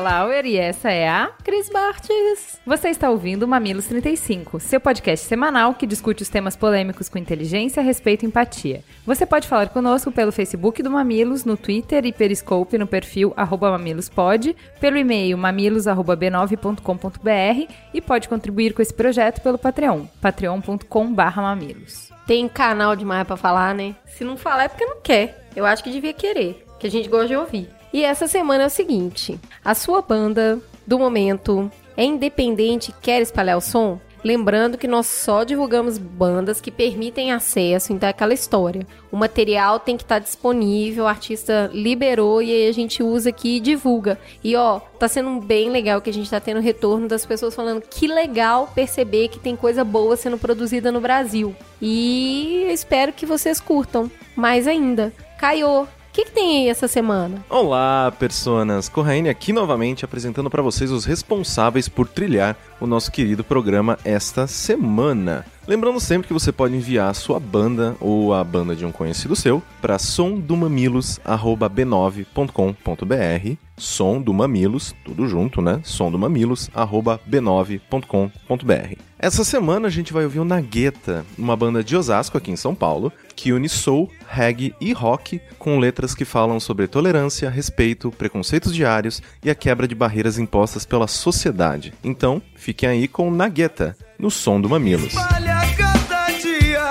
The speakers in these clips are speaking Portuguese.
Lauer e essa é a Cris Bartes. Você está ouvindo Mamilos 35, seu podcast semanal que discute os temas polêmicos com inteligência, respeito e empatia. Você pode falar conosco pelo Facebook do Mamilos, no Twitter e Periscope no perfil mamilospod, pelo e-mail mamilos@b9.com.br e pode contribuir com esse projeto pelo Patreon, patreon.com/mamilos. Tem canal demais para falar, né? Se não falar é porque não quer. Eu acho que devia querer, que a gente gosta de ouvir. E essa semana é o seguinte: a sua banda do momento é independente quer espalhar o som? Lembrando que nós só divulgamos bandas que permitem acesso, então é aquela história. O material tem que estar tá disponível, o artista liberou e aí a gente usa aqui e divulga. E ó, tá sendo bem legal que a gente tá tendo retorno das pessoas falando que legal perceber que tem coisa boa sendo produzida no Brasil. E espero que vocês curtam. Mais ainda, Caio, o que, que, tem aí essa semana? Olá, personas! Corraine aqui novamente apresentando para vocês os responsáveis por trilhar o nosso querido programa esta semana. Lembrando sempre que você pode enviar a sua banda ou a banda de um conhecido seu para somdomamilos@b9.com.br, som do mamilos, tudo junto, né? somdomamilos@b9.com.br. Essa semana a gente vai ouvir o Nagueta, uma banda de Osasco aqui em São Paulo, que une soul, reggae e rock com letras que falam sobre tolerância, respeito, preconceitos diários e a quebra de barreiras impostas pela sociedade. Então, fiquem aí com Nagueta, no som do Mamilos. Espalha cada dia,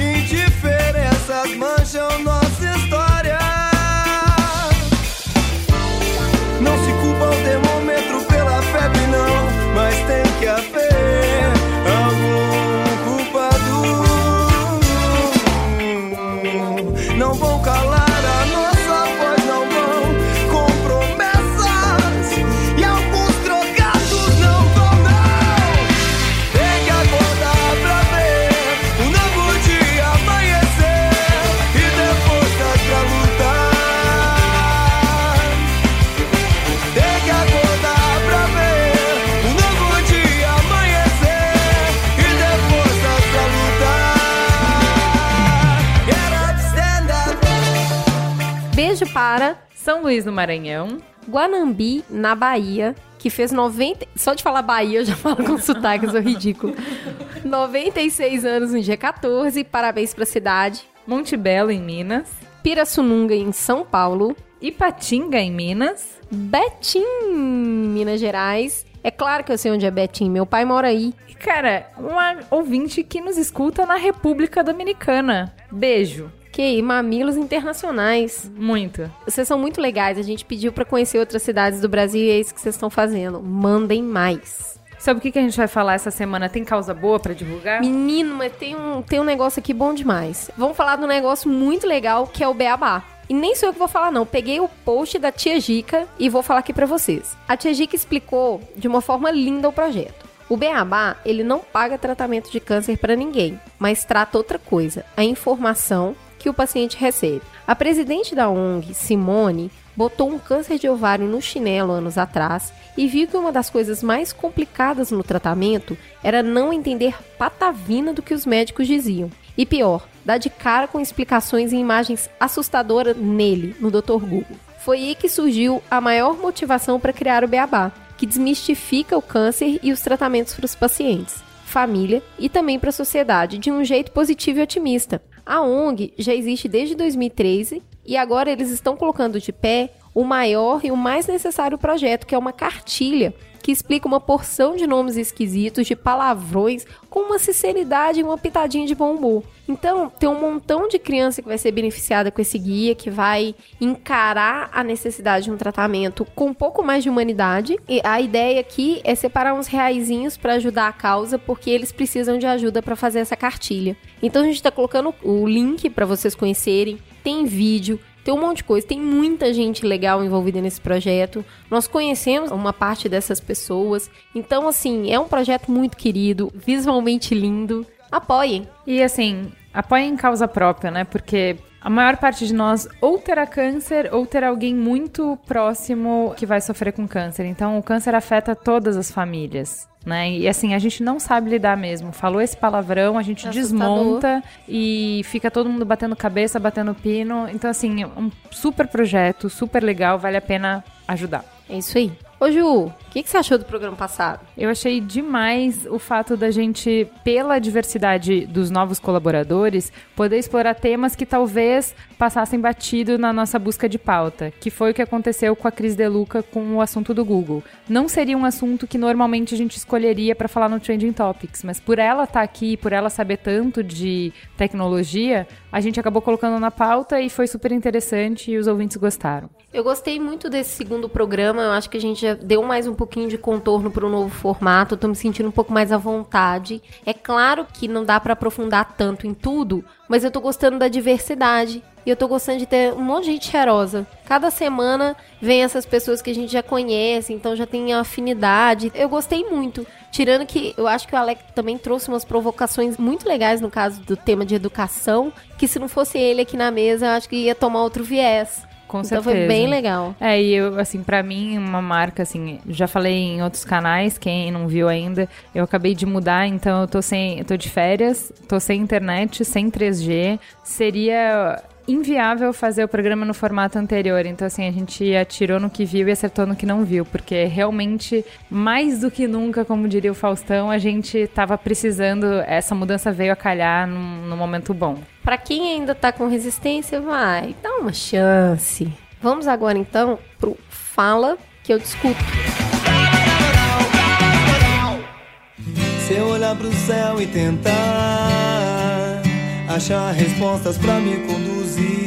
indiferenças mancham Luís no Maranhão, Guanambi, na Bahia, que fez 90. Só de falar Bahia eu já falo com sotaque, eu sou ridículo. 96 anos no dia 14, parabéns pra cidade. Monte Belo, em Minas. Pirassununga, em São Paulo. Ipatinga, em Minas. Betim, Minas Gerais. É claro que eu sei onde é Betim, meu pai mora aí. Cara, uma ouvinte que nos escuta na República Dominicana. Beijo. Ok, mamilos internacionais. Muito. Vocês são muito legais. A gente pediu para conhecer outras cidades do Brasil e é isso que vocês estão fazendo. Mandem mais. Sabe o que, que a gente vai falar essa semana? Tem causa boa para divulgar? Menino, mas tem um, tem um negócio aqui bom demais. Vamos falar de um negócio muito legal que é o Beabá. E nem sou eu que vou falar, não. Peguei o post da Tia Gica e vou falar aqui para vocês. A Tia Gica explicou de uma forma linda o projeto. O Beabá, ele não paga tratamento de câncer para ninguém, mas trata outra coisa, a informação que o paciente recebe. A presidente da ONG, Simone, botou um câncer de ovário no chinelo anos atrás e viu que uma das coisas mais complicadas no tratamento era não entender patavina do que os médicos diziam. E pior, dar de cara com explicações e imagens assustadoras nele, no Dr. Google. Foi aí que surgiu a maior motivação para criar o Beabá, que desmistifica o câncer e os tratamentos para os pacientes, família e também para a sociedade de um jeito positivo e otimista, a ONG já existe desde 2013 e agora eles estão colocando de pé o maior e o mais necessário projeto, que é uma cartilha que explica uma porção de nomes esquisitos, de palavrões, com uma sinceridade e uma pitadinha de bom. Então, tem um montão de criança que vai ser beneficiada com esse guia, que vai encarar a necessidade de um tratamento com um pouco mais de humanidade. E a ideia aqui é separar uns reaisinhos para ajudar a causa, porque eles precisam de ajuda para fazer essa cartilha. Então, a gente está colocando o link para vocês conhecerem. Tem vídeo, tem um monte de coisa, tem muita gente legal envolvida nesse projeto. Nós conhecemos uma parte dessas pessoas. Então, assim, é um projeto muito querido, visualmente lindo. Apoiem. E assim, apoiem causa própria, né? Porque a maior parte de nós ou terá câncer ou terá alguém muito próximo que vai sofrer com câncer. Então, o câncer afeta todas as famílias. Né? E assim, a gente não sabe lidar mesmo. Falou esse palavrão, a gente desmonta e fica todo mundo batendo cabeça, batendo pino. Então, assim, um super projeto, super legal, vale a pena ajudar. É isso aí. Ô Ju, que, que, você achou do programa passado? Eu achei demais o fato da gente, pela diversidade dos novos colaboradores, poder explorar temas que talvez passassem batido na nossa busca de pauta, que foi o que aconteceu com a Cris Deluca com o assunto do Google. Não seria um assunto que normalmente a gente escolheria para falar no Trending Topics, mas por ela estar tá aqui, por ela saber tanto de tecnologia, a gente acabou colocando na pauta e foi super interessante e os ouvintes gostaram. Eu gostei muito desse segundo programa, eu acho que a gente já deu mais um pouquinho de contorno para o novo formato, eu tô me sentindo um pouco mais à vontade. É claro que não dá para aprofundar tanto em tudo, mas eu tô gostando da diversidade. E eu tô gostando de ter um monte de gente cheirosa. Cada semana vem essas pessoas que a gente já conhece, então já tem afinidade. Eu gostei muito. Tirando que eu acho que o Alec também trouxe umas provocações muito legais no caso do tema de educação, que se não fosse ele aqui na mesa, eu acho que ia tomar outro viés. Com então certeza. foi bem legal. É, e eu, assim, para mim, uma marca, assim, já falei em outros canais, quem não viu ainda, eu acabei de mudar, então eu tô sem. Eu tô de férias, tô sem internet, sem 3G. Seria inviável fazer o programa no formato anterior. Então, assim, a gente atirou no que viu e acertou no que não viu, porque realmente, mais do que nunca, como diria o Faustão, a gente estava precisando, essa mudança veio a calhar num, num momento bom. Para quem ainda tá com resistência, vai, dá uma chance. Vamos agora então pro Fala que eu discuto. Se eu olhar pro céu e tentar achar respostas para me conduzir.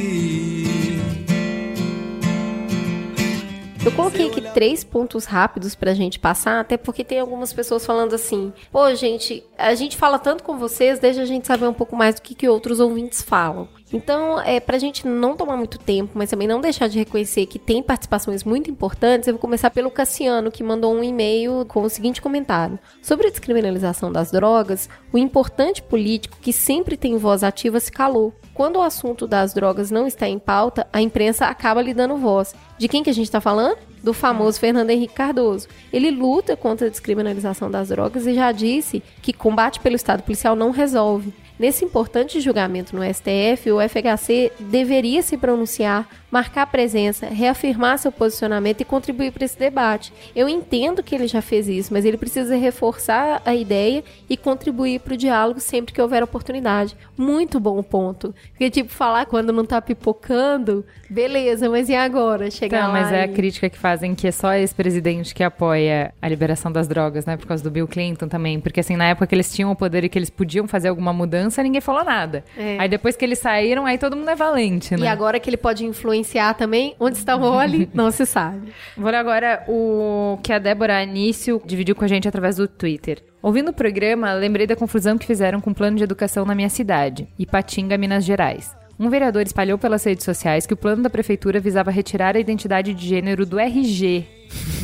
Eu coloquei aqui três pontos rápidos pra gente passar, até porque tem algumas pessoas falando assim: pô, gente, a gente fala tanto com vocês, deixa a gente saber um pouco mais do que, que outros ouvintes falam. Então, é, pra gente não tomar muito tempo, mas também não deixar de reconhecer que tem participações muito importantes, eu vou começar pelo Cassiano, que mandou um e-mail com o seguinte comentário. Sobre a descriminalização das drogas, o importante político que sempre tem voz ativa se calou. Quando o assunto das drogas não está em pauta, a imprensa acaba lhe dando voz. De quem que a gente está falando? do famoso Fernando Henrique Cardoso. Ele luta contra a descriminalização das drogas e já disse que combate pelo Estado policial não resolve. Nesse importante julgamento no STF, o FHC deveria se pronunciar, marcar presença, reafirmar seu posicionamento e contribuir para esse debate. Eu entendo que ele já fez isso, mas ele precisa reforçar a ideia e contribuir para o diálogo sempre que houver oportunidade. Muito bom ponto. Porque, tipo, falar quando não tá pipocando, beleza, mas e agora? Chegar então, lá. Mas é e... a crítica que fazem que é só esse presidente que apoia a liberação das drogas, né? Por causa do Bill Clinton também. Porque, assim, na época que eles tinham o poder e que eles podiam fazer alguma mudança, ninguém falou nada. É. Aí depois que eles saíram, aí todo mundo é valente, né? E agora que ele pode influenciar também, onde está o Oli, não se sabe. Vou ler agora o que a Débora Anício dividiu com a gente através do Twitter. Ouvindo o programa, lembrei da confusão que fizeram com o plano de educação na minha cidade, Ipatinga, Minas Gerais. Um vereador espalhou pelas redes sociais que o plano da prefeitura visava retirar a identidade de gênero do RG.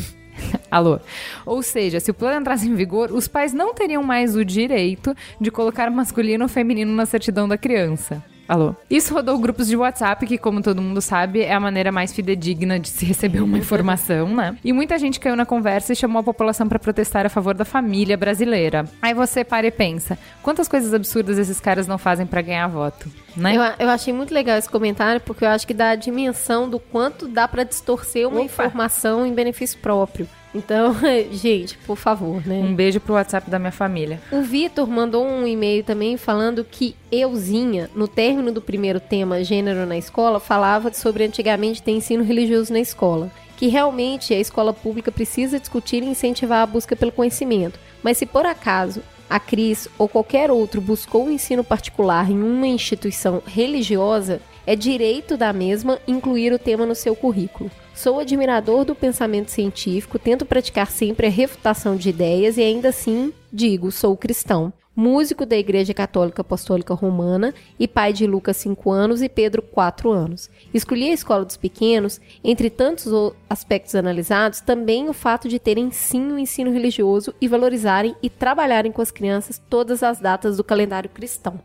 Alô. Ou seja, se o plano entrasse em vigor, os pais não teriam mais o direito de colocar masculino ou feminino na certidão da criança. Alô. Isso rodou grupos de WhatsApp, que, como todo mundo sabe, é a maneira mais fidedigna de se receber uma informação, né? E muita gente caiu na conversa e chamou a população para protestar a favor da família brasileira. Aí você para e pensa: quantas coisas absurdas esses caras não fazem para ganhar voto, né? Eu, eu, achei muito legal esse comentário, porque eu acho que dá a dimensão do quanto dá para distorcer uma Opa. informação em benefício próprio. Então, gente, por favor, né? Um beijo pro WhatsApp da minha família. O Vitor mandou um e-mail também falando que euzinha, no término do primeiro tema, gênero na escola, falava sobre antigamente ter ensino religioso na escola. Que realmente a escola pública precisa discutir e incentivar a busca pelo conhecimento. Mas se por acaso a Cris ou qualquer outro buscou um ensino particular em uma instituição religiosa, é direito da mesma incluir o tema no seu currículo. Sou admirador do pensamento científico, tento praticar sempre a refutação de ideias e ainda assim digo, sou cristão músico da Igreja Católica Apostólica Romana e pai de Lucas 5 anos e Pedro 4 anos. Escolhi a escola dos pequenos, entre tantos aspectos analisados, também o fato de terem sim o ensino religioso e valorizarem e trabalharem com as crianças todas as datas do calendário cristão.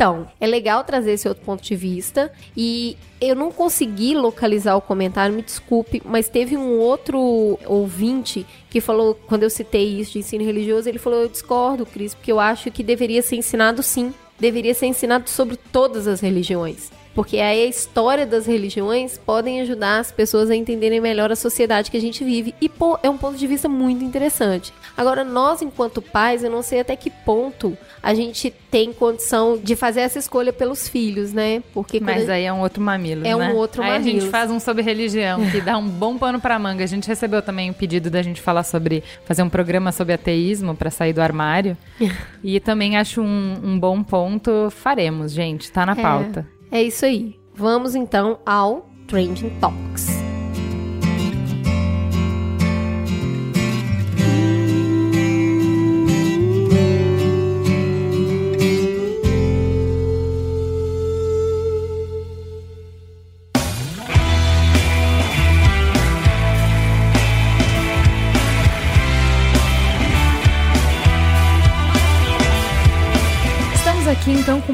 Então, é legal trazer esse outro ponto de vista e eu não consegui localizar o comentário, me desculpe, mas teve um outro ouvinte que falou, quando eu citei isso de ensino religioso, ele falou: Eu discordo, Cris, porque eu acho que deveria ser ensinado sim. Deveria ser ensinado sobre todas as religiões. Porque aí a história das religiões podem ajudar as pessoas a entenderem melhor a sociedade que a gente vive. E pô, é um ponto de vista muito interessante. Agora, nós, enquanto pais, eu não sei até que ponto a gente tem condição de fazer essa escolha pelos filhos, né? Porque Mas aí é um outro mamilo, é né? um outro aí mamilo. a gente faz um sobre religião, que dá um bom pano pra manga. A gente recebeu também o pedido da gente falar sobre fazer um programa sobre ateísmo para sair do armário. e também acho um, um, bom ponto. Faremos, gente. Tá na é. pauta. É isso aí. Vamos então ao Trending Topics.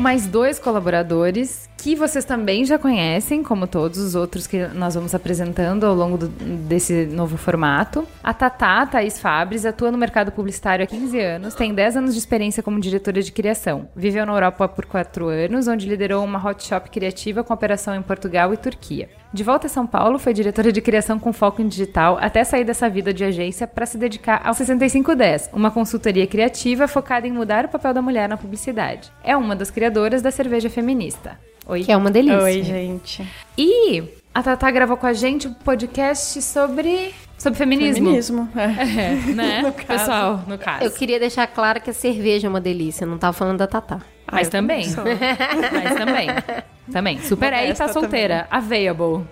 Mais dois colaboradores que vocês também já conhecem, como todos os outros que nós vamos apresentando ao longo do, desse novo formato. A Tatá, Thaís Fabres, atua no mercado publicitário há 15 anos, tem 10 anos de experiência como diretora de criação. Viveu na Europa por 4 anos, onde liderou uma hot shop criativa com operação em Portugal e Turquia. De volta a São Paulo, foi diretora de criação com foco em digital até sair dessa vida de agência para se dedicar ao 6510, uma consultoria criativa focada em mudar o papel da mulher na publicidade. É uma das criadoras da cerveja feminista. Oi. Que é uma delícia. Oi, gente. E a Tatá gravou com a gente um podcast sobre Sobre feminismo. Feminismo, é. é né? no Pessoal, no caso. Eu queria deixar claro que a cerveja é uma delícia, não tava falando da Tatá. Ah, Mas também. Mas também. Também. Super E tá solteira. Também. Available.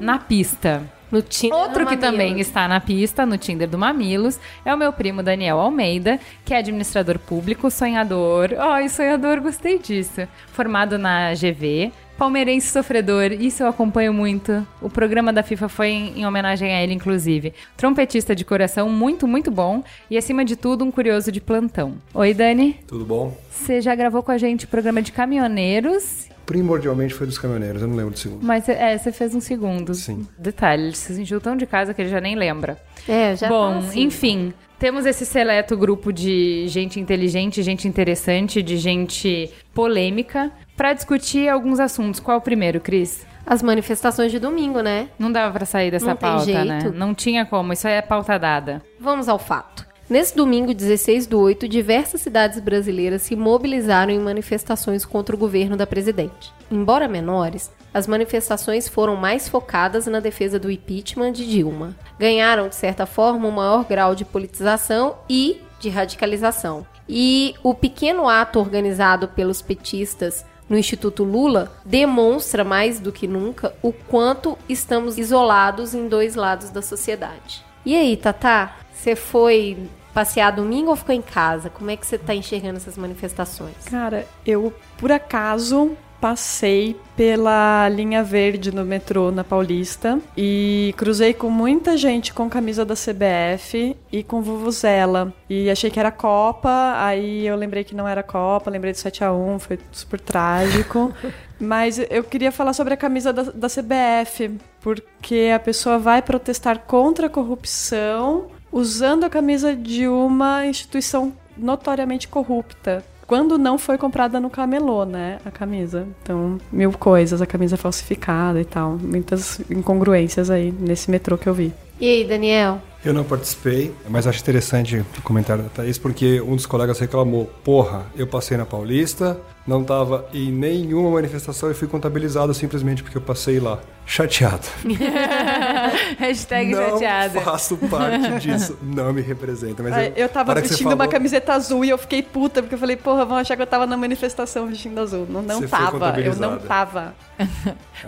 Na pista. No Tinder Outro que também está na pista, no Tinder do Mamilos, é o meu primo Daniel Almeida, que é administrador público, sonhador. Ai, sonhador, gostei disso. Formado na GV, palmeirense sofredor, isso eu acompanho muito. O programa da FIFA foi em, em, homenagem a ele, inclusive. Trompetista de coração, muito, muito bom. E, acima de tudo, um curioso de plantão. Oi, Dani. Tudo bom? Você já gravou com a gente o programa de caminhoneiros primordialmente foi dos caminhoneiros, eu não lembro do segundo. Mas é, você fez um segundo. Sim. Detalhe, ele se sentiu tão de casa que ele já nem lembra. É, já Bom, tá assim. enfim, temos esse seleto grupo de gente inteligente, gente interessante, de gente polêmica, para discutir alguns assuntos. Qual o primeiro, Cris? As manifestações de domingo, né? Não dava para sair dessa não pauta, tem jeito. né? Não tinha como, isso aí é pauta dada. Vamos ao fato. Nesse domingo, 16 do 8, diversas cidades brasileiras se mobilizaram em manifestações contra o governo da presidente. Embora menores, as manifestações foram mais focadas na defesa do impeachment de Dilma. Ganharam, de certa forma, um maior grau de politização e de radicalização. E o pequeno ato organizado pelos petistas no Instituto Lula demonstra mais do que nunca o quanto estamos isolados em dois lados da sociedade. E aí, Tatá? Você foi passear domingo ou ficou em casa? Como é que você está enxergando essas manifestações? Cara, eu por acaso passei pela linha verde no metrô na Paulista e cruzei com muita gente com camisa da CBF e com vuvuzela. E achei que era Copa, aí eu lembrei que não era Copa, lembrei do 7 a 1 foi super trágico. Mas eu queria falar sobre a camisa da, da CBF, porque a pessoa vai protestar contra a corrupção usando a camisa de uma instituição notoriamente corrupta. Quando não foi comprada no camelô, né, a camisa. Então, mil coisas, a camisa falsificada e tal. Muitas incongruências aí nesse metrô que eu vi. E aí, Daniel? Eu não participei, mas acho interessante o comentário da Thaís, porque um dos colegas reclamou: Porra, eu passei na Paulista, não estava em nenhuma manifestação e fui contabilizado simplesmente porque eu passei lá. Chateado. Hashtag não chateada. faço parte disso, não me representa. Mas Ai, eu tava vestindo uma falou- camiseta azul e eu fiquei puta, porque eu falei, porra, vão achar que eu tava na manifestação vestindo azul. Não, não Você tava, eu não tava.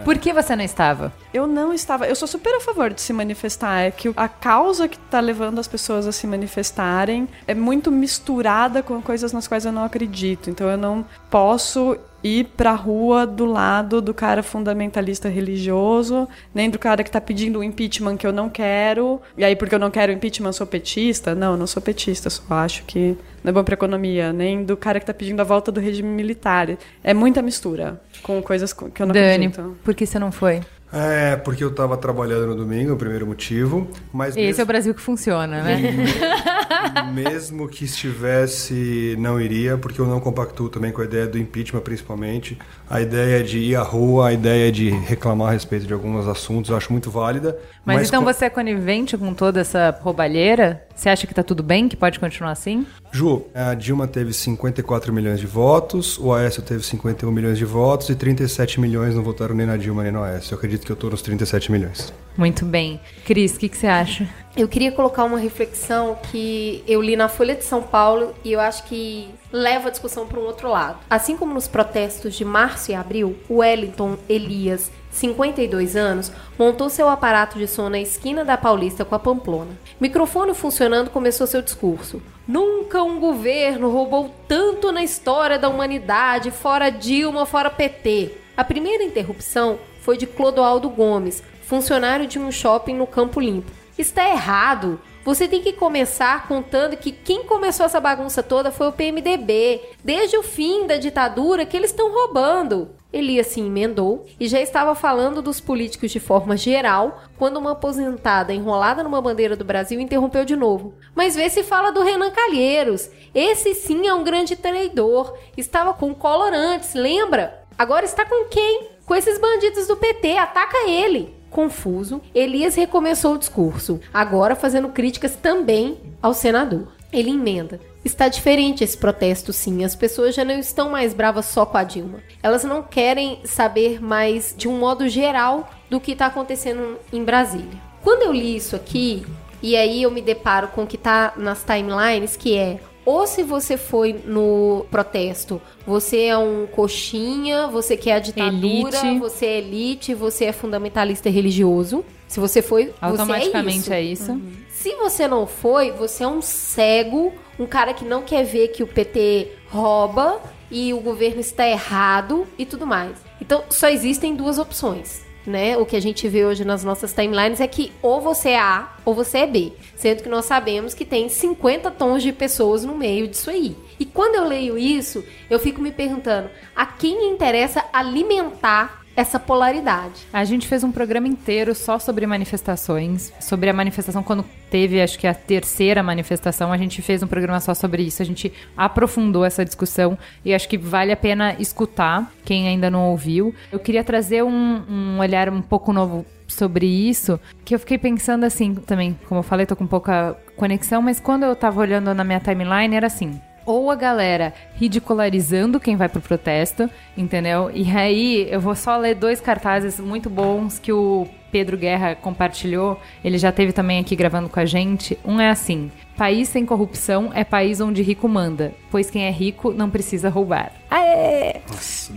Por que você não estava? Eu não estava. Eu sou super a favor de se manifestar. É que a causa que tá levando as pessoas a se manifestarem é muito misturada com coisas nas quais eu não acredito. Então eu não posso ir pra rua do lado do cara fundamentalista religioso, nem do cara que tá pedindo o impeachment que eu não quero. E aí, porque eu não quero impeachment, eu sou petista? Não, eu não sou petista, só acho que não é bom pra economia. Nem do cara que tá pedindo a volta do regime militar. É muita mistura com coisas co- que eu não Dani, acredito. por que você não foi? É, porque eu tava trabalhando no domingo, o primeiro motivo. Mas Esse é o mesmo, Brasil que funciona, né? mesmo que estivesse, não iria, porque eu não compactuo também com a ideia do impeachment, principalmente. A ideia de ir à rua, a ideia de reclamar a respeito de alguns assuntos, eu acho muito válida. Mas, então co- você é conivente com toda essa roubalheira? Você acha que tá tudo bem, que pode continuar assim? Ju, a Dilma teve 54 milhões de votos, o Aécio teve 51 milhões de votos e 37 milhões não votaram nem na Dilma nem no Aécio. Eu acredito que eu tô nos 37 milhões. Muito bem. Cris, o que, que você acha? Eu queria colocar uma reflexão que eu li na Folha de São Paulo e eu acho que leva a discussão para um outro lado. Assim como nos protestos de março e abril, o Wellington Elias, 52 anos, montou seu aparato de som na esquina da Paulista com a Pamplona. Microfone funcionando, começou seu discurso. Nunca um governo roubou tanto na história da humanidade, fora Dilma, fora PT. A primeira interrupção foi de Clodoaldo Gomes, funcionário de um shopping no Campo Limpo. Está errado. Você tem que começar contando que quem começou essa bagunça toda foi o PMDB, desde o fim da ditadura que eles estão roubando. Elias se emendou e já estava falando dos políticos de forma geral quando uma aposentada enrolada numa bandeira do Brasil interrompeu de novo. Mas vê se fala do Renan Calheiros. Esse sim é um grande traidor. Estava com colorantes, lembra? Agora está com quem? Com esses bandidos do PT. Ataca ele. Confuso, Elias recomeçou o discurso, agora fazendo críticas também ao senador. Ele emenda. Está diferente esse protesto, sim. As pessoas já não estão mais bravas só com a Dilma. Elas não querem saber mais, de um modo geral, do que está acontecendo em Brasília. Quando eu li isso aqui, e aí eu me deparo com o que está nas timelines, que é ou se você foi no protesto, você é um coxinha, você quer a ditadura, Elite. você é elite, você é fundamentalista religioso. Se você foi, Automaticamente você é isso. é isso. Se você não foi, você é um cego, um cara que não quer ver que o PT rouba e o governo está errado e tudo mais. Então, só existem duas opções. Né? O que a gente vê hoje nas nossas timelines é que ou você é A ou você é B. Sendo que nós sabemos que tem 50 tons de pessoas no meio disso aí. E quando eu leio isso, eu fico me perguntando a quem interessa alimentar essa polaridade. A gente fez um programa inteiro só sobre manifestações, sobre a manifestação quando teve, acho que a terceira manifestação, a gente fez um programa só sobre isso, a gente aprofundou essa discussão e acho que vale a pena escutar quem ainda não ouviu. Eu queria trazer um, um olhar um pouco novo sobre isso, que eu fiquei pensando assim, também, como eu falei, tô com pouca conexão, mas quando eu tava olhando na minha timeline era assim, ou a galera ridicularizando quem vai pro protesto, entendeu? E aí eu vou só ler dois cartazes muito bons que o Pedro Guerra compartilhou. Ele já teve também aqui gravando com a gente. Um é assim: País sem corrupção é país onde rico manda, pois quem é rico não precisa roubar. Aê!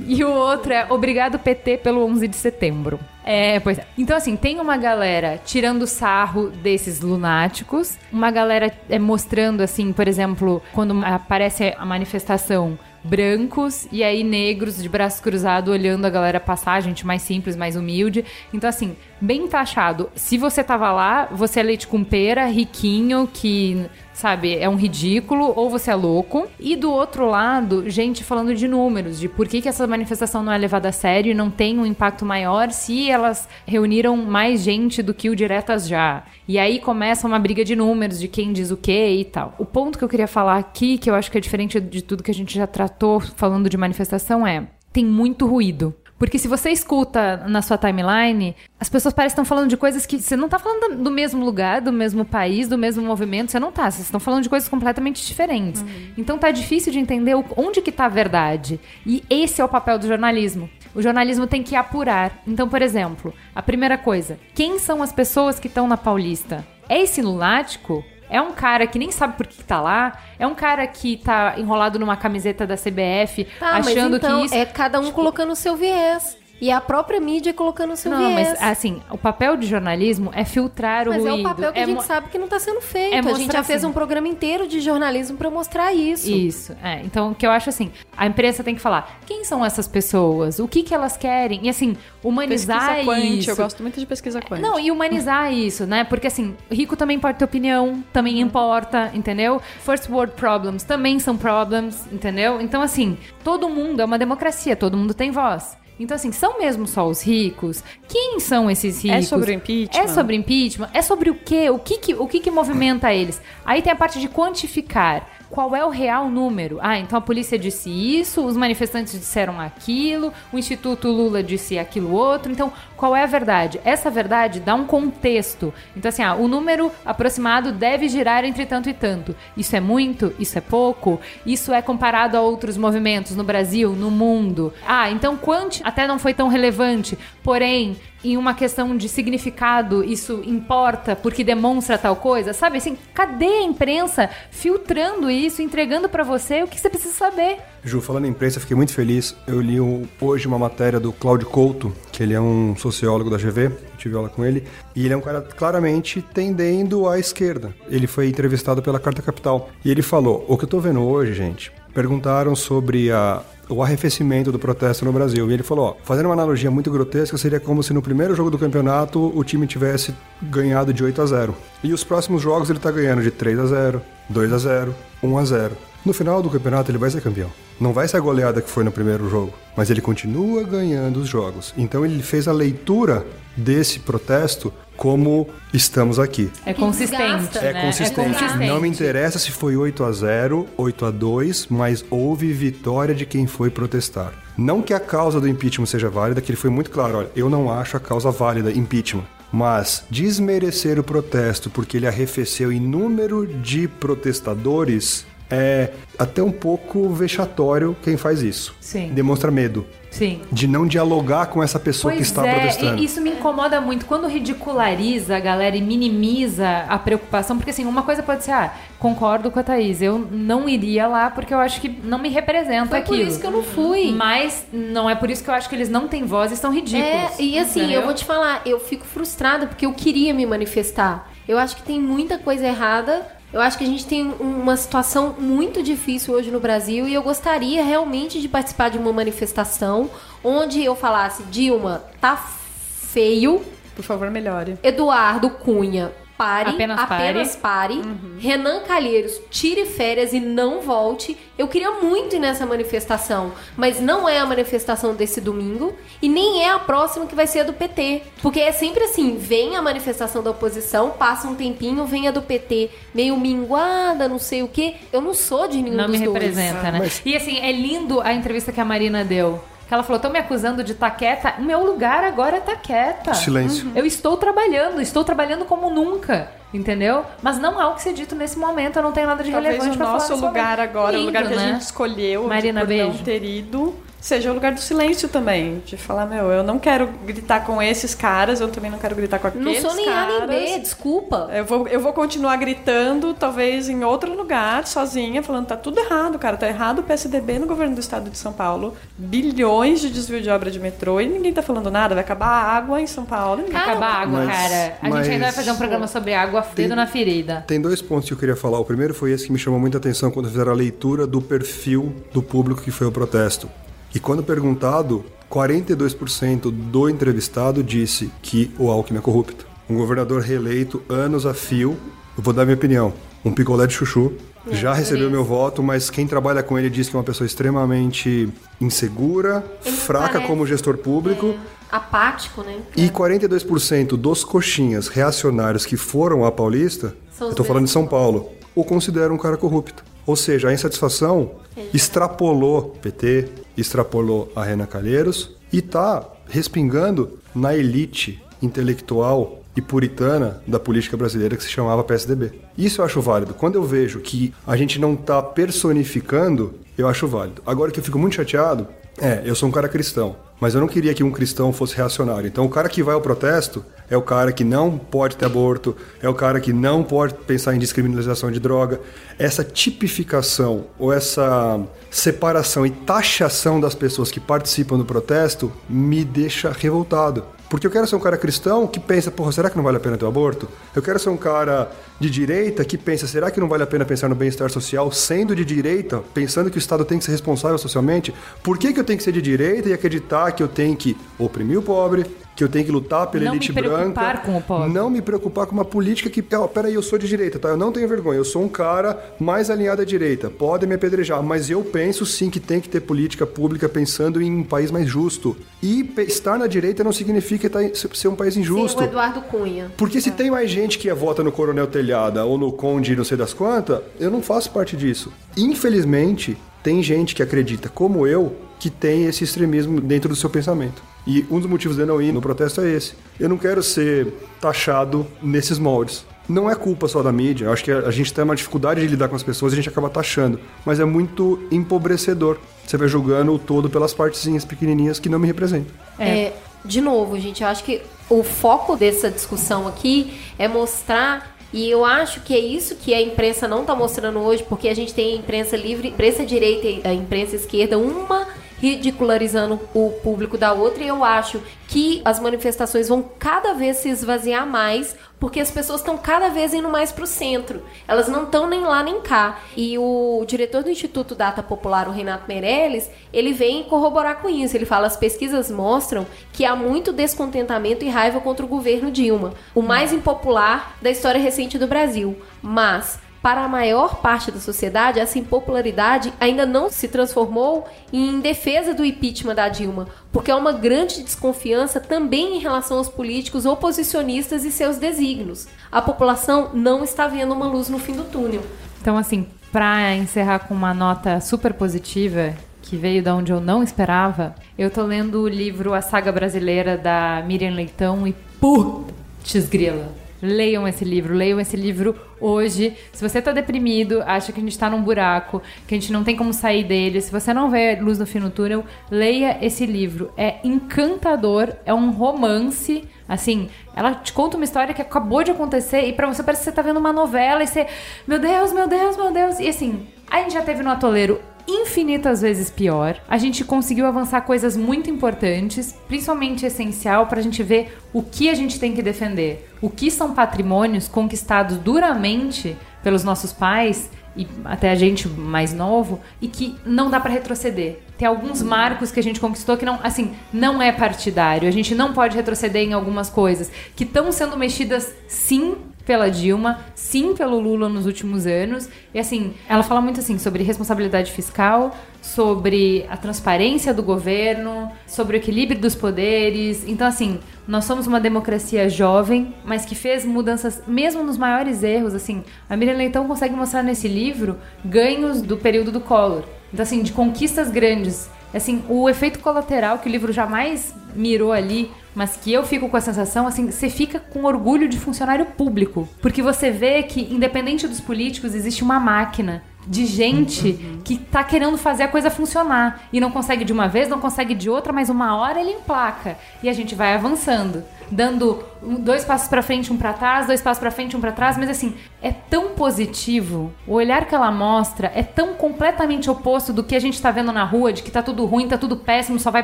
E o outro é Obrigado PT pelo 11 de setembro. É, pois é. Então, assim, tem uma galera tirando sarro desses lunáticos, uma galera é, mostrando, assim, por exemplo, quando aparece a manifestação, brancos e aí negros de braço cruzado olhando a galera passar, gente mais simples, mais humilde. Então, assim, bem taxado. Se você tava lá, você é leite com pera, riquinho, que, sabe, é um ridículo, ou você é louco. E do outro lado, gente falando de números, de por que, que essa manifestação não é levada a sério e não tem um impacto maior se elas reuniram mais gente do que o Diretas Já. E aí começa uma briga de números, de quem diz o que e tal. O ponto que eu queria falar aqui, que eu acho que é diferente de tudo que a gente já tratou falando de manifestação, é tem muito ruído. Porque se você escuta na sua timeline, as pessoas parecem que estão falando de coisas que você não está falando do mesmo lugar, do mesmo país, do mesmo movimento, você não tá. Vocês estão falando de coisas completamente diferentes. Então tá difícil de entender onde que tá a verdade. E esse é o papel do jornalismo. O jornalismo tem que apurar. Então, por exemplo, a primeira coisa, quem são as pessoas que estão na Paulista? É esse lunático? É um cara que nem sabe por que que tá lá? É um cara que tá enrolado numa camiseta da CBF, Tá, achando então que isso é cada um colocando o seu viés. E a própria mídia colocando o seu Não, viés. mas assim, o papel de jornalismo é filtrar o Mas é ruído. o papel que a gente sabe que não está sendo feito. é a gente já fez assim. um programa inteiro de jornalismo para mostrar isso. Isso, é. Então, o que eu acho assim, a imprensa tem que falar quem são essas pessoas, o que que elas querem, e assim, humanizar Pesquisa quant, isso. eu gosto muito de pesquisa quant. Não, e humanizar isso, né? Porque assim, rico também pode ter opinião, também importa, entendeu? First world problems também são problems, entendeu? Então, assim, todo mundo é uma democracia, todo mundo tem voz. Então, assim, são mesmo só os ricos? Quem são esses ricos? É sobre impeachment? É sobre impeachment? É sobre o quê? O que que, o que, que movimenta eles? Aí tem a parte de quantificar. Qual é o real número? Ah, então a polícia disse isso, os manifestantes disseram aquilo, o Instituto Lula disse aquilo outro. Então, qual é a verdade? Essa verdade dá um contexto. Então, assim, ah, o número aproximado deve girar entre tanto e tanto. Isso é muito? Isso é pouco? Isso é comparado a outros movimentos no Brasil, no mundo? Ah, então quanti até não foi tão relevante. Porém, em uma questão de significado, isso importa porque demonstra tal coisa, sabe? Assim, cadê a imprensa filtrando isso, entregando pra você o que você precisa saber? Ju, falando em imprensa, fiquei muito feliz. Eu li hoje uma matéria do Cláudio Couto, que ele é um sociólogo da GV, tive aula com ele, e ele é um cara claramente tendendo à esquerda. Ele foi entrevistado pela Carta Capital. E ele falou: o que eu tô vendo hoje, gente, perguntaram sobre a, o arrefecimento do protesto no Brasil. E ele falou: ó, fazendo uma analogia muito grotesca, seria como se no primeiro jogo do campeonato o time tivesse ganhado de 8 a 0. E os próximos jogos ele tá ganhando de 3 a 0, 2 a 0, 1 a 0. No final do campeonato ele vai ser campeão. Não vai ser a goleada que foi no primeiro jogo, mas ele continua ganhando os jogos. Então ele fez a leitura desse protesto como estamos aqui. É consistente. desgasta. É né? consistente. consistente. Não me interessa se foi 8 a 0, 8 a 2, mas houve vitória de quem foi protestar. Não que a causa do impeachment seja válida, que ele foi muito claro, olha, eu não acho a causa válida impeachment. Mas desmerecer o protesto porque ele arrefeceu em número de protestadores é até um pouco vexatório quem faz isso. Sim. Demonstra medo Sim. de não dialogar com essa pessoa que Pois está é, protestando. e isso me incomoda muito. Quando ridiculariza a galera e minimiza a preocupação, porque assim, uma coisa pode ser, ah, concordo com a Thaís, eu não iria lá porque eu acho que não me representa Foi por isso que eu não fui. Mas não é por isso que eu acho que eles não têm voz e estão ridículos. É, e assim, entendeu? eu vou te falar, eu fico frustrada porque eu queria me manifestar. Eu acho que tem muita coisa errada. Eu acho que a gente tem uma situação muito difícil hoje no Brasil e eu gostaria realmente de participar de uma manifestação onde eu falasse, Dilma, tá feio, Por favor, melhore. Eduardo Cunha, pare, Apenas apenas pare. Renan Calheiros, tire férias e não volte. Eu queria muito ir nessa manifestação, mas não é a manifestação desse domingo e nem é a próxima que vai ser a do PT. Porque é sempre assim, vem a manifestação da oposição, passa um tempinho, vem a do PT meio minguada, não sei o quê. Eu não sou de nenhum Não me dos dois. representa, né? E assim, é lindo a entrevista que a Marina deu. Que ela falou, estão me acusando de estar quieta. O meu lugar agora é estar quieta. Silêncio. Eu estou trabalhando, estou trabalhando como nunca. Entendeu? Mas não há o que ser dito nesse momento. Eu não tenho nada de Talvez relevante o pra falar nosso nesse lugar agora, o Lindo, lugar que né? a gente escolheu Marina, por não beijo. ter ido, seja o lugar do silêncio também. De falar, meu, eu não quero gritar com esses caras, eu também não quero gritar com aqueles Não sou nem A caras. nem B, desculpa. Eu vou, eu vou continuar gritando, talvez em outro lugar, sozinha, falando tá tudo errado, cara. Tá errado o PSDB no governo do estado de São Paulo. Bilhões de desvio de obra de metrô e ninguém tá falando nada. Vai acabar a água em São Paulo. Ninguém Cara, Acabar a água, Mas- cara. A mas- gente ainda vai fazer um programa sobre água, dedo na ferida. Tem dois pontos que eu queria falar. O primeiro foi esse que me chamou muita atenção quando fizeram a leitura do perfil do público que foi ao protesto. E quando perguntado, 42% do entrevistado disse que o Alckmin é corrupto. Um governador reeleito anos a fio. Eu vou dar minha opinião. Um picolé de chuchu. Já recebeu meu voto, mas quem trabalha com ele diz que é uma pessoa extremamente insegura, Ele fraca parece- como gestor público. Apático, né? E 42% dos coxinhas reacionários que foram à Paulista, São eu tô falando de. São Paulo, o consideram um cara corrupto. Ou seja, a insatisfação extrapolou PT, extrapolou a Renan Calheiros e tá respingando na elite intelectual e puritana da política brasileira que se chamava PSDB. Isso eu acho válido. Quando eu vejo que a gente não está personificando, eu acho válido. Agora que eu fico muito chateado, é, eu sou um cara cristão, mas eu não queria que um cristão fosse reacionário. Então o cara que vai ao protesto é o cara que não pode ter aborto, é o cara que não pode pensar em descriminalização de droga. Essa tipificação ou essa separação e taxação das pessoas que participam do protesto me deixa revoltado. Porque eu quero ser um cara cristão que pensa, porra, será que não vale a pena ter um aborto? Eu quero ser um cara de direita que pensa, será que não vale a pena pensar no bem-estar social sendo de direita, pensando que o Estado tem que ser responsável socialmente? Por que, que eu tenho que ser de direita e acreditar que eu tenho que oprimir o pobre, que eu tenho que lutar pela Não elite me preocupar branca. com o pobre. Não me preocupar com uma política que. Ó, peraí, eu sou de direita, tá? Eu não tenho vergonha. Eu sou um cara mais alinhado à direita. Podem me apedrejar, mas eu penso sim que tem que ter política pública pensando em um país mais justo. E estar na direita não significa tá- ser um país Sim, injusto. o Eduardo Cunha. Porque se tem mais gente que vota no Coronel Telhada ou no Conde não sei das quantas, eu não faço parte disso. Infelizmente, tem gente que acredita, como eu, que tem esse extremismo dentro do seu pensamento. E um dos motivos de eu não ir no protesto é esse. Eu não quero ser taxado nesses moldes. Não é culpa só da mídia, eu acho que a gente tem uma dificuldade de lidar com as pessoas e a gente acaba taxando. Mas é muito empobrecedor. Você vai julgando o todo pelas partezinhas pequenininhas que não me representam. É, de novo, gente, eu acho que o foco dessa discussão aqui é mostrar, e eu acho que é isso que a imprensa não está mostrando hoje, porque a gente tem a imprensa livre, imprensa direita e a imprensa esquerda, uma ridicularizando o público da outra, e eu acho que as manifestações vão cada vez se esvaziar mais, porque as pessoas estão cada vez indo mais para o centro. Elas não estão nem lá nem cá. E o diretor do Instituto Data Popular, o Renato Meirelles, ele vem corroborar com isso. Ele fala: as pesquisas mostram que há muito descontentamento e raiva contra o governo Dilma, o mais impopular da história recente do Brasil. Mas para a maior parte da sociedade, essa impopularidade ainda não se transformou em defesa do impeachment da Dilma, porque há uma grande desconfiança também em relação aos políticos oposicionistas e seus desígnios. A população não está vendo uma luz no fim do túnel. Então, assim, pra encerrar com uma nota super positiva, que veio da onde eu não esperava, eu tô lendo o livro A Saga Brasileira da Miriam Leitão e putz grila. Leiam esse livro, leiam esse livro hoje. Se você tá deprimido, acha que a gente tá num buraco, que a gente não tem como sair dele, se você não vê luz no fim do túnel, leia esse livro. É encantador, é um romance. Assim, ela te conta uma história que acabou de acontecer e pra você parece que você tá vendo uma novela e você, meu Deus, meu Deus, meu Deus. E assim, a gente já teve no atoleiro infinitas vezes pior. A gente conseguiu avançar coisas muito importantes, principalmente essencial para a gente ver o que a gente tem que defender. O que são patrimônios conquistados duramente pelos nossos pais e até a gente mais novo e que não dá para retroceder. Tem alguns marcos que a gente conquistou que não, assim, não é partidário. A gente não pode retroceder em algumas coisas que estão sendo mexidas sim pela Dilma, sim pelo Lula nos últimos anos. E assim, ela fala muito assim sobre responsabilidade fiscal, sobre a transparência do governo, sobre o equilíbrio dos poderes. Então assim, nós somos uma democracia jovem, mas que fez mudanças mesmo nos maiores erros, assim. A Miriam Leitão consegue mostrar nesse livro ganhos do período do Collor. Então assim, de conquistas grandes. Assim, o efeito colateral que o livro jamais mirou ali, mas que eu fico com a sensação, assim, você fica com orgulho de funcionário público. Porque você vê que, independente dos políticos, existe uma máquina de gente que tá querendo fazer a coisa funcionar. E não consegue de uma vez, não consegue de outra, mas uma hora ele emplaca. E a gente vai avançando. Dando dois passos pra frente, um pra trás, dois passos pra frente, um pra trás, mas assim, é tão positivo. O olhar que ela mostra é tão completamente oposto do que a gente tá vendo na rua, de que tá tudo ruim, tá tudo péssimo, só vai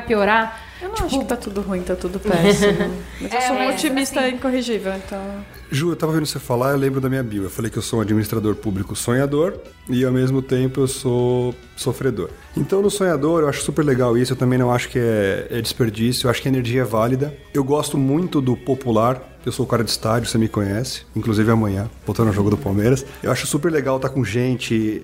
piorar. Eu não acho que tá tudo ruim, tá tudo péssimo. Mas eu É, sou um mas, otimista assim- incorrigível, então. Ju, eu tava vendo você falar, eu lembro da minha bio. Eu falei que eu sou um administrador público sonhador e ao mesmo tempo eu sou sofredor. Então, no sonhador, eu acho super legal isso. Eu também não acho que é, é desperdício, eu acho que a energia é válida. Eu gosto muito do popular. Eu sou o cara de estádio, você me conhece, inclusive amanhã, voltando ao jogo do Palmeiras. Eu acho super legal estar com gente,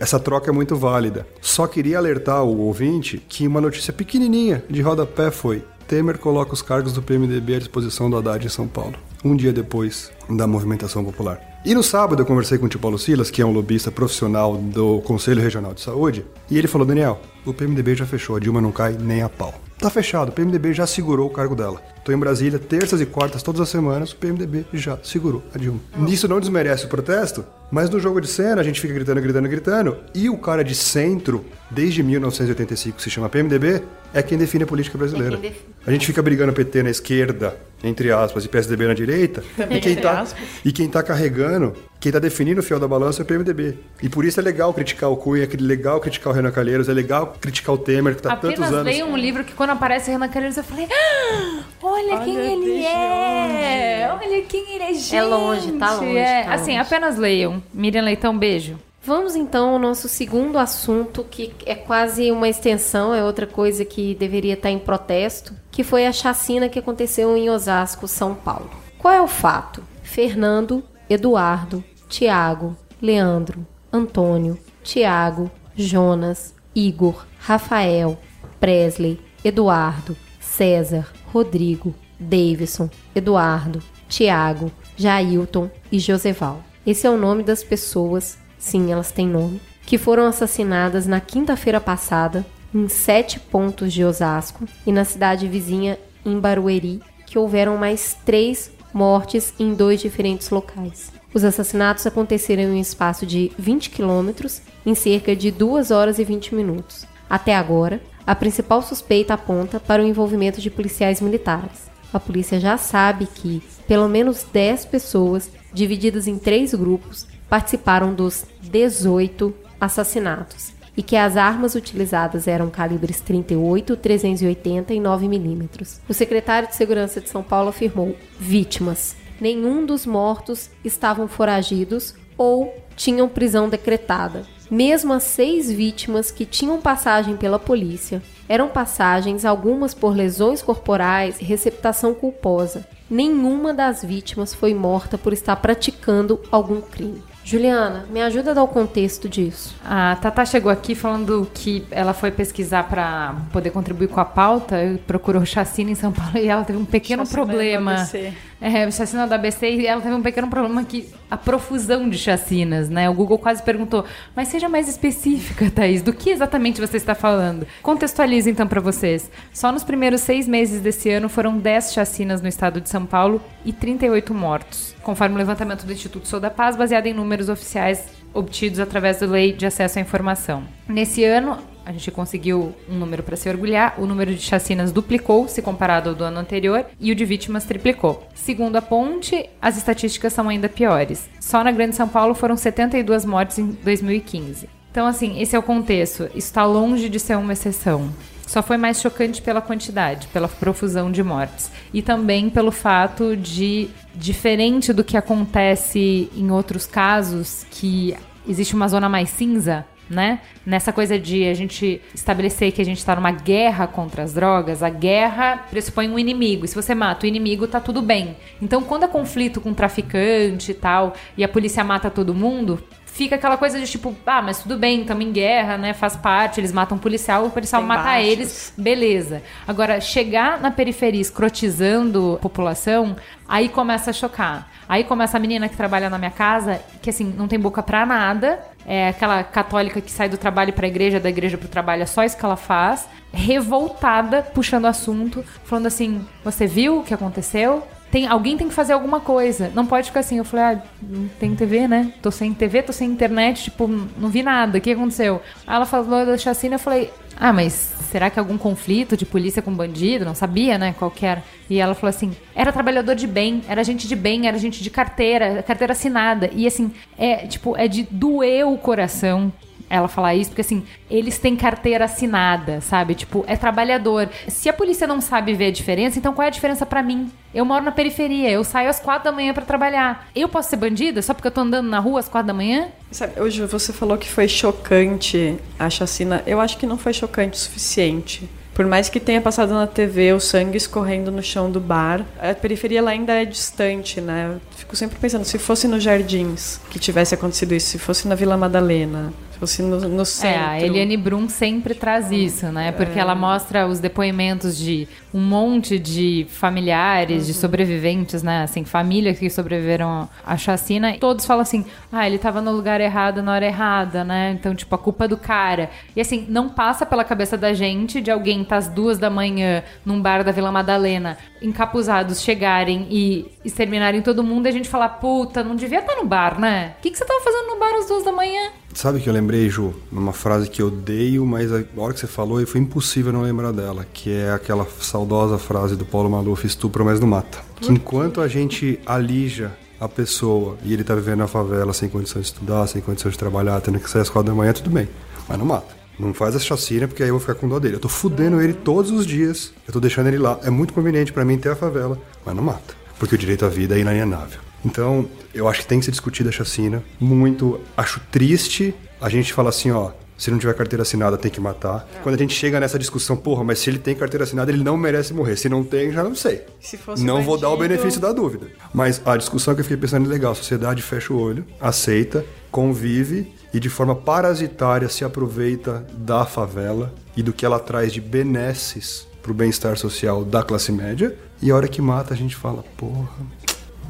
essa troca é muito válida. Só queria alertar o ouvinte que uma notícia pequenininha de rodapé foi: Temer coloca os cargos do PMDB à disposição do Haddad em São Paulo, um dia depois da movimentação popular. E no sábado eu conversei com o tio Paulo Silas, que é um lobista profissional do Conselho Regional de Saúde, e ele falou: Daniel, o PMDB já fechou, a Dilma não cai nem a pau. Tá fechado, o PMDB já segurou o cargo dela. Tô em Brasília, terças e quartas, todas as semanas, o PMDB já segurou a Dilma. Nisso não desmerece o protesto, mas no jogo de cena a gente fica gritando, gritando, gritando, e o cara de centro, desde 1985, que se chama PMDB, é quem define a política brasileira. É. A gente fica brigando PT na esquerda, entre aspas, e PSDB na direita, e quem, tá, e quem tá carregando, quem tá definindo o fiel da balança é o PMDB. E por isso é legal criticar o Cunha, é legal criticar o Renan Calheiros, é legal criticar o Temer, que tá há tantos Apenas anos. leio um livro que quando aparece Renan Calheiros eu falei, ah, olha, quem Olha ele desde é, olha quem ele é, gente. longe, tá longe, É, tá assim, longe. apenas leiam. Miriam Leitão, beijo. Vamos então ao nosso segundo assunto, que é quase uma extensão, é outra coisa que deveria estar em protesto, que foi a chacina que aconteceu em Osasco, São Paulo. Qual é o fato? Fernando, Eduardo, Tiago, Leandro, Antônio, Tiago, Jonas, Igor, Rafael, Presley, Eduardo, César, Rodrigo, Davidson, Eduardo, Tiago, Jailton e Joseval. Esse é o nome das pessoas, sim, elas têm nome, que foram assassinadas na quinta-feira passada em sete pontos de Osasco e na cidade vizinha em Barueri, que houveram mais três mortes em dois diferentes locais. Os assassinatos aconteceram em um espaço de 20 quilômetros em cerca de 2 horas e 20 minutos. Até agora, a principal suspeita aponta para o envolvimento de policiais militares. A polícia já sabe que pelo menos 10 pessoas, divididas em três grupos, participaram dos 18 assassinatos e que as armas utilizadas eram calibres 38, 380 e 9 milímetros. O secretário de Segurança de São Paulo afirmou: vítimas. Nenhum dos mortos estavam foragidos ou tinham prisão decretada. Mesmo as seis vítimas que tinham passagem pela polícia eram passagens, algumas por lesões corporais e receptação culposa. Nenhuma das vítimas foi morta por estar praticando algum crime. Juliana, me ajuda a dar o contexto disso. A Tata chegou aqui falando que ela foi pesquisar para poder contribuir com a pauta, e procurou chacina em São Paulo e ela teve um pequeno Chacina problema. do ABC. É, chacina do ABC e ela teve um pequeno problema que a profusão de chacinas, né? O Google quase perguntou, mas seja mais específica, Thaís, do que exatamente você está falando? Contextualize então para vocês. Só nos primeiros seis meses desse ano foram 10 chacinas no estado de São Paulo e 38 mortos, conforme o levantamento do Instituto Sou da Paz, baseado em números oficiais obtidos através da Lei de Acesso à Informação. Nesse ano, a gente conseguiu um número para se orgulhar. O número de chacinas duplicou se comparado ao do ano anterior e o de vítimas triplicou. Segundo a Ponte, as estatísticas são ainda piores. Só na Grande São Paulo foram 72 mortes em 2015. Então, assim, esse é o contexto. Está longe de ser uma exceção. Só foi mais chocante pela quantidade, pela profusão de mortes. E também pelo fato de, diferente do que acontece em outros casos, que existe uma zona mais cinza, né? Nessa coisa de a gente estabelecer que a gente está numa guerra contra as drogas, a guerra pressupõe um inimigo. E se você mata o inimigo, tá tudo bem. Então, quando é conflito com traficante e tal, e a polícia mata todo mundo, fica aquela coisa de tipo, ah, mas tudo bem, estamos em guerra, né? Faz parte, eles matam um policial, o policial Tem mata baixos. eles, beleza. Agora, chegar na periferia escrotizando a população, aí começa a chocar. Aí começa a menina que trabalha na minha casa, que assim, não tem boca pra nada, é aquela católica que sai do trabalho pra igreja, da igreja pro trabalho, é só isso que ela faz, revoltada, puxando o assunto, falando assim: você viu o que aconteceu? Tem, alguém tem que fazer alguma coisa. Não pode ficar assim. Eu falei, ah, não tem TV, né? Tô sem TV, tô sem internet, tipo, não vi nada. O que aconteceu? Aí ela falou da chacina, eu falei, ah, mas será que é algum conflito de polícia com bandido? Não sabia, né? Qual que era. E ela falou assim: era trabalhador de bem, era gente de bem, era gente de carteira, carteira assinada. E assim, é tipo, é de doer o coração ela falar isso, porque assim, eles têm carteira assinada, sabe? Tipo, é trabalhador. Se a polícia não sabe ver a diferença, então qual é a diferença pra mim? Eu moro na periferia, eu saio às quatro da manhã pra trabalhar. Eu posso ser bandida só porque eu tô andando na rua às quatro da manhã? Sabe, hoje você falou que foi chocante a chacina. Eu acho que não foi chocante o suficiente. Por mais que tenha passado na TV o sangue escorrendo no chão do bar, a periferia ela ainda é distante, né? Eu fico sempre pensando, se fosse nos Jardins que tivesse acontecido isso, se fosse na Vila Madalena, Fosse no, no centro. É, a Eliane Brum sempre traz isso, né? Porque ela mostra os depoimentos de um monte de familiares, de sobreviventes, né? Assim, famílias que sobreviveram à chacina. E todos falam assim: ah, ele tava no lugar errado na hora errada, né? Então, tipo, a culpa é do cara. E assim, não passa pela cabeça da gente de alguém tá às duas da manhã num bar da Vila Madalena, encapuzados, chegarem e exterminarem todo mundo e a gente falar: puta, não devia estar no bar, né? O que, que você tava fazendo no bar às duas da manhã? Sabe que eu lembrei, Ju? Uma frase que eu odeio, mas a hora que você falou, foi impossível não lembrar dela, que é aquela saudosa frase do Paulo Maluf, estupro, mas não mata. Que enquanto a gente alija a pessoa e ele tá vivendo na favela sem condição de estudar, sem condição de trabalhar, tendo que sair às quatro da manhã, tudo bem. Mas não mata. Não faz a chacina, porque aí eu vou ficar com dó dele. Eu tô fudendo ele todos os dias. Eu tô deixando ele lá. É muito conveniente para mim ter a favela, mas não mata. Porque o direito à vida é inalienável. Então, eu acho que tem que ser discutida a chacina. Muito. Acho triste a gente falar assim, ó. Se não tiver carteira assinada, tem que matar. Quando a gente chega nessa discussão, porra, mas se ele tem carteira assinada, ele não merece morrer. Se não tem, já não sei. Se fosse não vou dar o bandido- benefício da dúvida. Mas a discussão que eu fiquei pensando é legal. A sociedade fecha o olho, aceita, convive e de forma parasitária se aproveita da favela e do que ela traz de benesses pro bem-estar social da classe média. E a hora que mata, a gente fala, porra,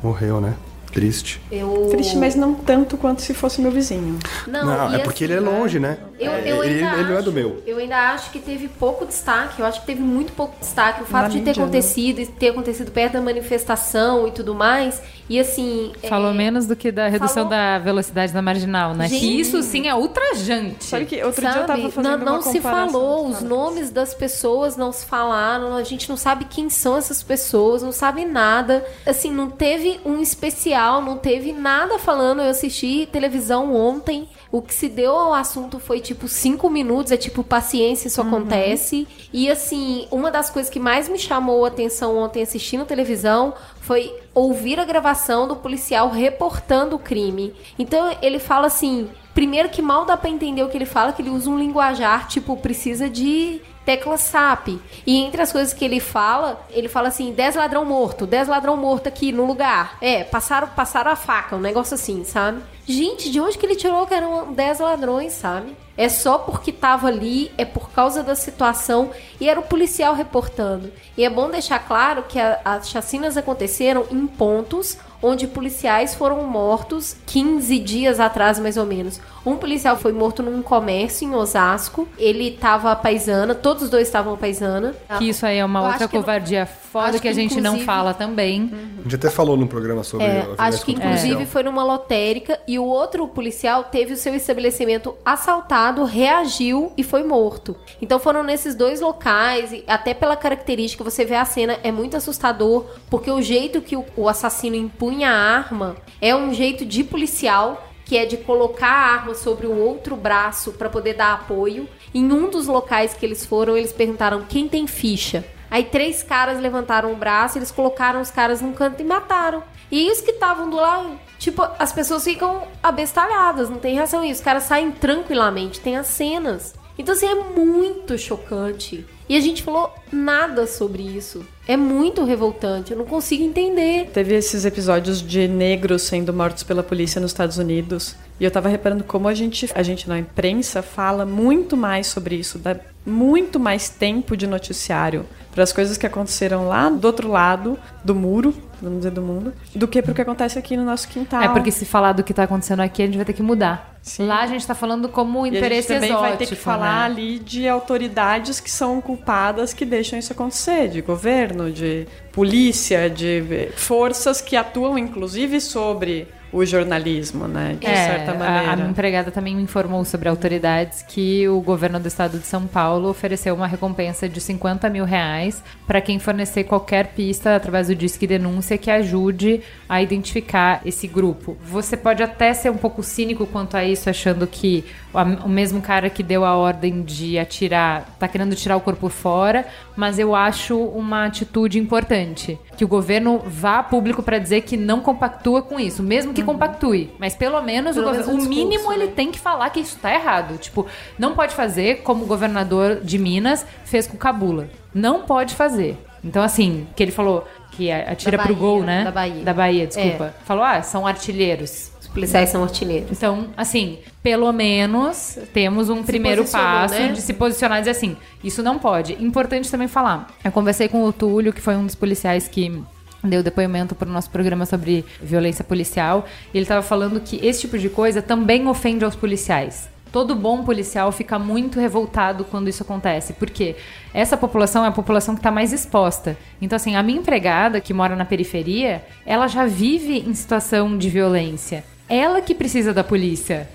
morreu, né? Triste. Eu... Triste, mas não tanto quanto se fosse meu vizinho. Não, Não, é porque assim, ele é longe, né? Eu, É, eu ele, ainda ele não é acho- do meu. Eu ainda acho que teve pouco destaque. Eu acho que teve muito pouco destaque. O fato Na de ter mídia, né? acontecido e ter acontecido perto da manifestação e tudo mais. E assim. Falou é, menos do que da redução falou- da velocidade da marginal, né? Gente. que isso sim é ultrajante. Sabe que outro dia eu Sabe? tava fazendo não não uma se falou, os nomes das pessoas não se falaram, a gente não sabe quem são essas pessoas, não sabe nada. Assim, não teve um especial, não teve nada falando. Eu assisti televisão ontem. O que se deu ao assunto foi tipo cinco minutos, é tipo paciência, isso acontece. E assim, uma das coisas que mais me chamou a atenção ontem assistindo televisão foi ouvir a gravação do policial reportando o crime. Então ele fala assim: primeiro que mal dá pra entender o que ele fala, que ele usa um linguajar tipo precisa de tecla SAP. E entre as coisas que ele fala, ele fala assim: 10 ladrão morto, 10 ladrão morto aqui no lugar. É, passaram, passaram a faca, um negócio assim, sabe? Gente, de onde que ele tirou que eram 10 ladrões, sabe? É só porque tava ali, é por causa da situação e era o policial reportando. E é bom deixar claro que a- as chacinas aconteceram em pontos onde policiais foram mortos 15 dias atrás, mais ou menos. Um policial foi morto num comércio em Osasco. Ele tava paisana, todos os dois estavam paisana. Que isso aí é uma Eu outra que não- covardia foda acho que a que, gente não inclusive- fala também. A gente até falou num programa sobre É, acho que inclusive policial. foi numa lotérica e o outro policial teve o seu estabelecimento assaltado, reagiu e foi morto. Então foram nesses dois locais e até pela característica você vê a cena é muito assustador porque o jeito que o, o assassino empunha a arma é um jeito de policial que é de colocar a arma sobre o outro braço para poder dar apoio. Em um dos locais que eles foram, eles perguntaram quem tem ficha. Aí três caras levantaram o braço, eles colocaram os caras num canto e mataram. E os que estavam do lado, tipo, as pessoas ficam abestalhadas, não tem reação. E os caras saem tranquilamente, tem as cenas. Então, assim, é muito chocante. E a gente falou nada sobre isso. É muito revoltante, eu não consigo entender. Teve esses episódios de negros sendo mortos pela polícia nos Estados Unidos. E eu tava reparando como a gente, a gente na imprensa fala muito mais sobre isso, dá muito mais tempo de noticiário para as coisas que aconteceram lá do outro lado do muro, vamos dizer do mundo, do que pro que acontece aqui no nosso quintal. É porque se falar do que tá acontecendo aqui, a gente vai ter que mudar. Lá a gente tá falando como E a gente interesse também exótico, vai ter que falar né? ali de autoridades que são culpadas que deixam isso acontecer, de governo, de polícia, de forças que atuam inclusive sobre o jornalismo, né? De É, certa a- maneira. A, minha empregada também me informou sobre autoridades que o governo do estado de São Paulo ofereceu uma recompensa de 50 mil reais para quem fornecer qualquer pista através do Disque Denúncia que ajude a identificar esse grupo. Você pode até ser um pouco cínico quanto a isso, achando que a- o mesmo cara que deu a ordem de atirar tá querendo tirar o corpo fora, mas eu acho uma atitude importante. Que o governo vá a público para dizer que não compactua com isso, mesmo que compactue. Mas pelo menos Pelo o, governo- o mínimo discurso, ele né? tem que falar que isso tá errado. Tipo, não pode fazer como o governador de Minas fez com Cabula. Não pode fazer. Então, assim, que ele falou que atira Da pro Bahia, gol, né? da Bahia. Da Bahia, desculpa. Falou, ah, são artilheiros. Policiais são artilheiros. Então, assim, pelo menos temos um primeiro posicionou, passo né? de se posicionar e dizer assim, isso não pode. Importante também falar. Eu conversei com o Túlio, que foi um dos policiais que deu depoimento para o nosso programa sobre violência policial, e ele estava falando que esse tipo de coisa também ofende aos policiais. Todo bom policial fica muito revoltado quando isso acontece, porque essa população é a população que está mais exposta. Então, assim, a minha empregada, que mora na periferia, ela já vive em situação de violência. Ela que precisa da polícia.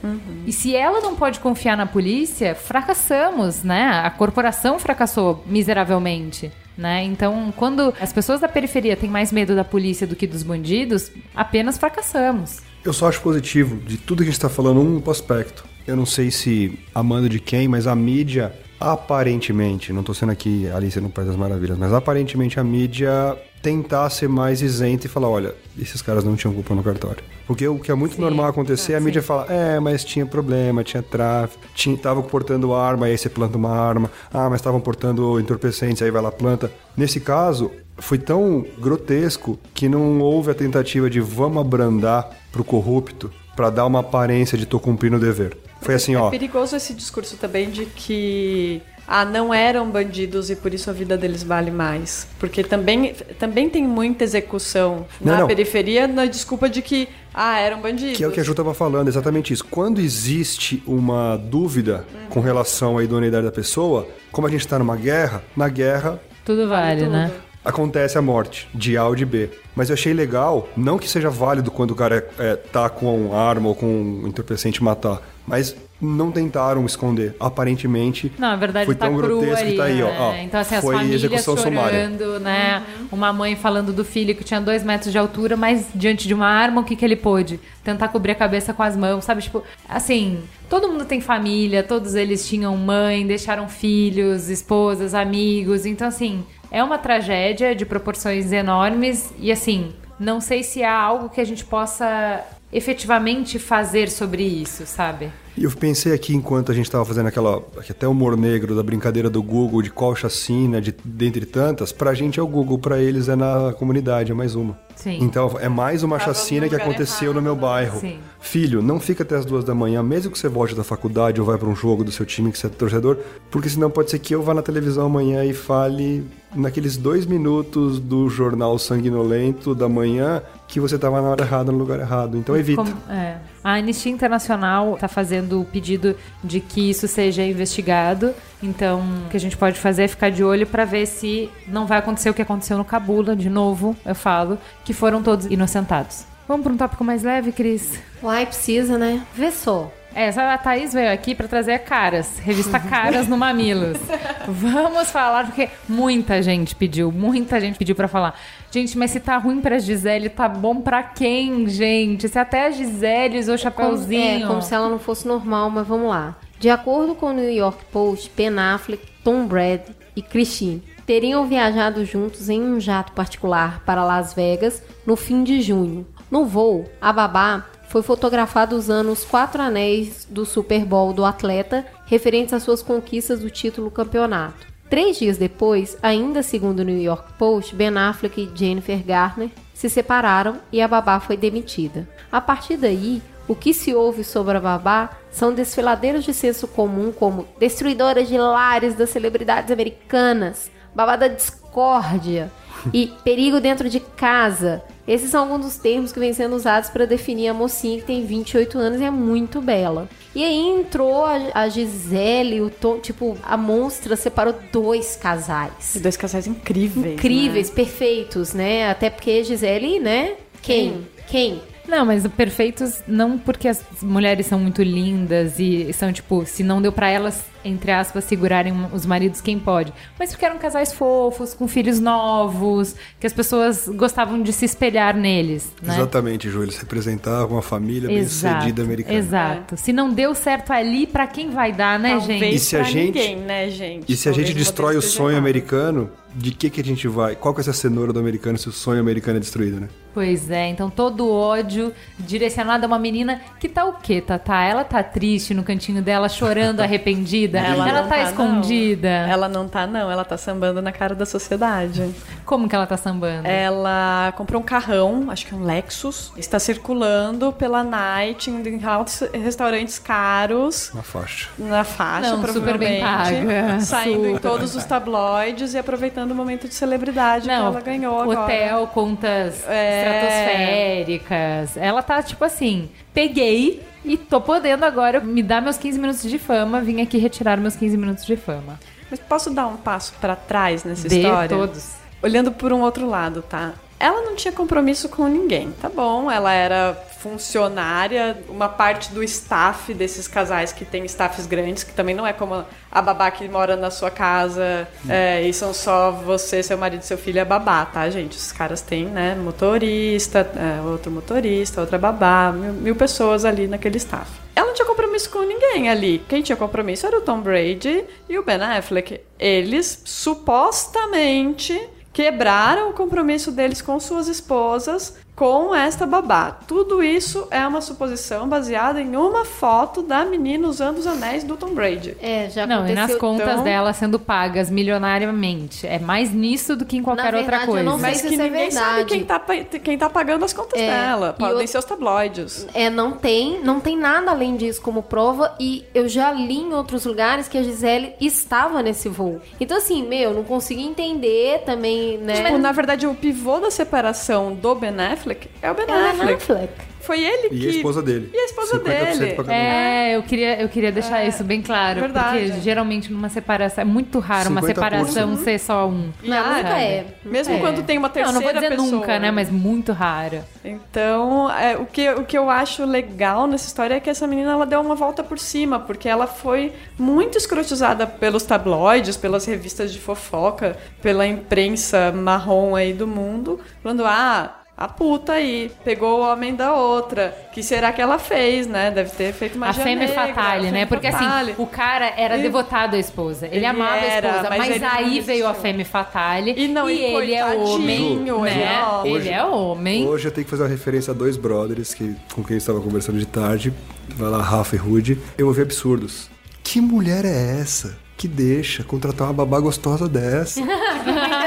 E se ela não pode confiar na polícia, fracassamos, né? A corporação fracassou miseravelmente. Né? Então, quando as pessoas da periferia têm mais medo da polícia do que dos bandidos, apenas fracassamos. Eu só acho positivo de tudo que a gente está falando um aspecto. Eu não sei se a manda de quem, mas a mídia, aparentemente, não estou sendo aqui Alice no País das Maravilhas, mas aparentemente a mídia tentar ser mais isenta e falar, olha, esses caras não tinham culpa no cartório. Porque o que é muito Sim, normal acontecer, a mídia fala, é, mas tinha problema, tinha tráfico, tinha, tava portando arma, aí você planta uma arma, ah, mas estavam portando entorpecentes, aí vai lá planta. Nesse caso, foi tão grotesco que não houve a tentativa de vamos abrandar pro corrupto para dar uma aparência de tô cumprindo o dever. Foi assim, É ó, perigoso esse discurso também de que ah, não eram bandidos e por isso a vida deles vale mais. Porque também, também tem muita execução Não, na não. periferia na desculpa de que ah, eram bandidos. Que é o que a Ju estava falando, exatamente isso. Quando existe uma dúvida com relação à idoneidade da pessoa, como a gente está numa guerra, na guerra Tudo vale, né? acontece a morte, de A ou de B. Mas eu achei legal, não que seja válido quando o cara é, é, tá com arma ou com um entorpecente matar, mas não tentaram esconder. Aparentemente, Não, a verdade foi tá tão grotesco ali, que tá aí, ó. né? ó, Então, assim, as foi famílias execução sumária. chorando, né? Uma mãe falando do filho que tinha dois metros de altura, mas diante de uma arma, o que, que ele pôde? Tentar cobrir a cabeça com as mãos, sabe? Tipo, assim, todo mundo tem família, todos eles tinham mãe, deixaram filhos, esposas, amigos. Então, assim, é uma tragédia de proporções enormes e, assim, não sei se há algo que a gente possa efetivamente fazer sobre isso, sabe? E eu pensei aqui enquanto a gente estava fazendo aquela aqui até humor negro da brincadeira do Google de qual chacina, de dentre tantas, pra gente é o Google, pra eles é na comunidade, é mais uma. Sim. Então é mais uma Tava chacina que aconteceu errado, no meu bairro. Sim. Filho, não fica até as duas da manhã, mesmo que você volte da faculdade ou vai pra um jogo do seu time que você é torcedor, porque senão pode ser que eu vá na televisão amanhã e fale naqueles dois minutos do jornal sanguinolento da manhã que você tava na hora errada, no lugar errado. Então evita. Como- é. A Anistia Internacional está fazendo o pedido de que isso seja investigado. Então, o que a gente pode fazer é ficar de olho para ver se não vai acontecer o que aconteceu no Cabula, de novo, eu falo, que foram todos inocentados. Vamos para um tópico mais leve, Cris? Uai, precisa, né? Vê só. É, a Thaís veio aqui para trazer Caras, revista Caras no Mamilos. Vamos falar, porque muita gente pediu, muita gente pediu para falar. Gente, mas se tá ruim pra Gisele, tá bom pra quem, gente? Se até a Gisele usou Como, chapéuzinho. é, como se ela não fosse normal, mas vamos lá. De acordo com o New York Post, Ben Affleck, Tom Brady e Christine teriam viajado juntos em um jato particular para Las Vegas no fim de junho. No voo, a babá foi fotografada usando os quatro anéis do Super Bowl do atleta, referentes às suas conquistas do título campeonato. Três dias depois, ainda segundo o New York Post, Ben Affleck e Jennifer Garner se separaram e a babá foi demitida. A partir daí, o que se ouve sobre a babá são desfiladeiros de senso comum como destruidora de lares das celebridades americanas, babá da discórdia e perigo dentro de casa. Esses são alguns dos termos que vêm sendo usados para definir a mocinha que tem 28 anos e é muito bela. E aí entrou a, a Gisele, o Tom, tipo, a monstra separou dois casais E dois casais incríveis. incríveis, né? perfeitos, né? Até porque Gisele, né? Quem? Quem? Não, mas perfeitos não porque as mulheres são muito lindas e são tipo, se não deu pra elas, entre aspas, segurarem os maridos, quem pode? Mas porque eram casais fofos, com filhos novos, que as pessoas gostavam de se espelhar neles, né? Exatamente, Ju. Eles representavam uma família bem-sucedida americana. Exato. Se não deu certo ali, pra quem vai dar, né, Talvez gente? E se a gente- ninguém, né, gente? E se a Talvez gente o destrói o sonho errado. americano, de que que a gente vai? Qual que é essa cenoura do americano se o sonho americano é destruído, né? Pois é, então todo ódio direcionado a uma menina que tá o quê, Tatá? Ela tá triste no cantinho dela, chorando, arrependida? ela não tá, não. escondida? Ela não tá, não. Ela tá sambando na cara da sociedade. Como que ela tá sambando? Ela comprou um carrão, acho que é um Lexus, está circulando pela night em altos restaurantes caros, Na faixa. na faixa, Não, super bem paga. Saindo em Super todos os tabloides e aproveitando o momento de celebridade que Não, ela ganhou agora. hotel, contas É. estratosféricas. Ela tá tipo assim, peguei e tô podendo agora me dar meus 15 minutos de fama, vim aqui retirar meus 15 minutos de fama. Mas posso dar um passo pra trás nessa Dê história? todos. Olhando por um outro lado, tá? Ela não tinha compromisso com ninguém, tá bom? Ela era funcionária, uma parte do staff desses casais que tem staffs grandes, que também não é como a babá que mora na sua casa é, e são só você, seu marido seu filho é babá, tá, gente? Os caras têm, né, motorista, é, outro motorista, outra babá, mil, mil pessoas ali naquele staff. Ela não tinha compromisso com ninguém ali. Quem tinha compromisso era o Tom Brady e o Ben Affleck. Eles supostamente quebraram o compromisso deles com suas esposas com esta babá. Tudo isso é uma suposição baseada em uma foto da menina usando os anéis do Tom Brady. É, já Não, e aconteceu. nas contas então- dela sendo pagas milionariamente. É mais nisso do que em qualquer Na outra verdade, eu coisa. não sei Mas se que isso é ninguém sabe verdade. quem tá, quem tá pagando as contas É, dela. e Podem eu- ser os tabloides. É, não tem, não tem nada além disso como prova e eu já li em outros lugares que a Gisele estava nesse voo. Então assim, meu, não consigo entender também, né? Tipo, na verdade, o pivô da separação do Ben Affleck é o Ben é o Ben Affleck. Affleck. Foi ele que... E a esposa dele. E a esposa 50% dele. pra cada um. É, eu queria, eu queria deixar isso bem claro. verdade. Porque geralmente numa separação. É muito raro uma 50%. separação ser só um. Não, Ah, nunca é. Mesmo É. quando tem uma Não, terceira não vou dizer pessoa. nunca, né? Mas muito raro. Então, é, o, que, o que eu acho legal nessa história é que essa menina ela deu uma volta por cima, porque ela foi muito escrotizada pelos tabloides, pelas revistas de fofoca, pela imprensa marrom aí do mundo, falando, ah, a puta aí, pegou o homem da outra. que será que ela fez, né? Deve ter feito uma a fêmea fatale, né? Porque assim, o cara era E- devotado à esposa. Ele, Ele amava era, a esposa, mas mas, aí veio a fêmea fatale. E não, e ele é homem, coitadinho, né? ele é homem. Ele é homem. Hoje eu tenho que fazer uma referência a dois brothers que, com quem eu estava conversando de tarde. Vai lá, Rafa e Rude. Eu ouvi absurdos. Que mulher é essa que deixa contratar uma babá gostosa dessa?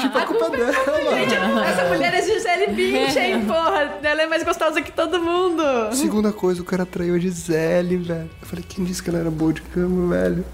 tipo, a culpa é dela. Essa mulher é Gisele Bündchen, porra. Ela é mais gostosa que todo mundo. Segunda coisa, o cara traiu a Gisele, velho. Eu falei, quem disse que ela era boa de cama, velho?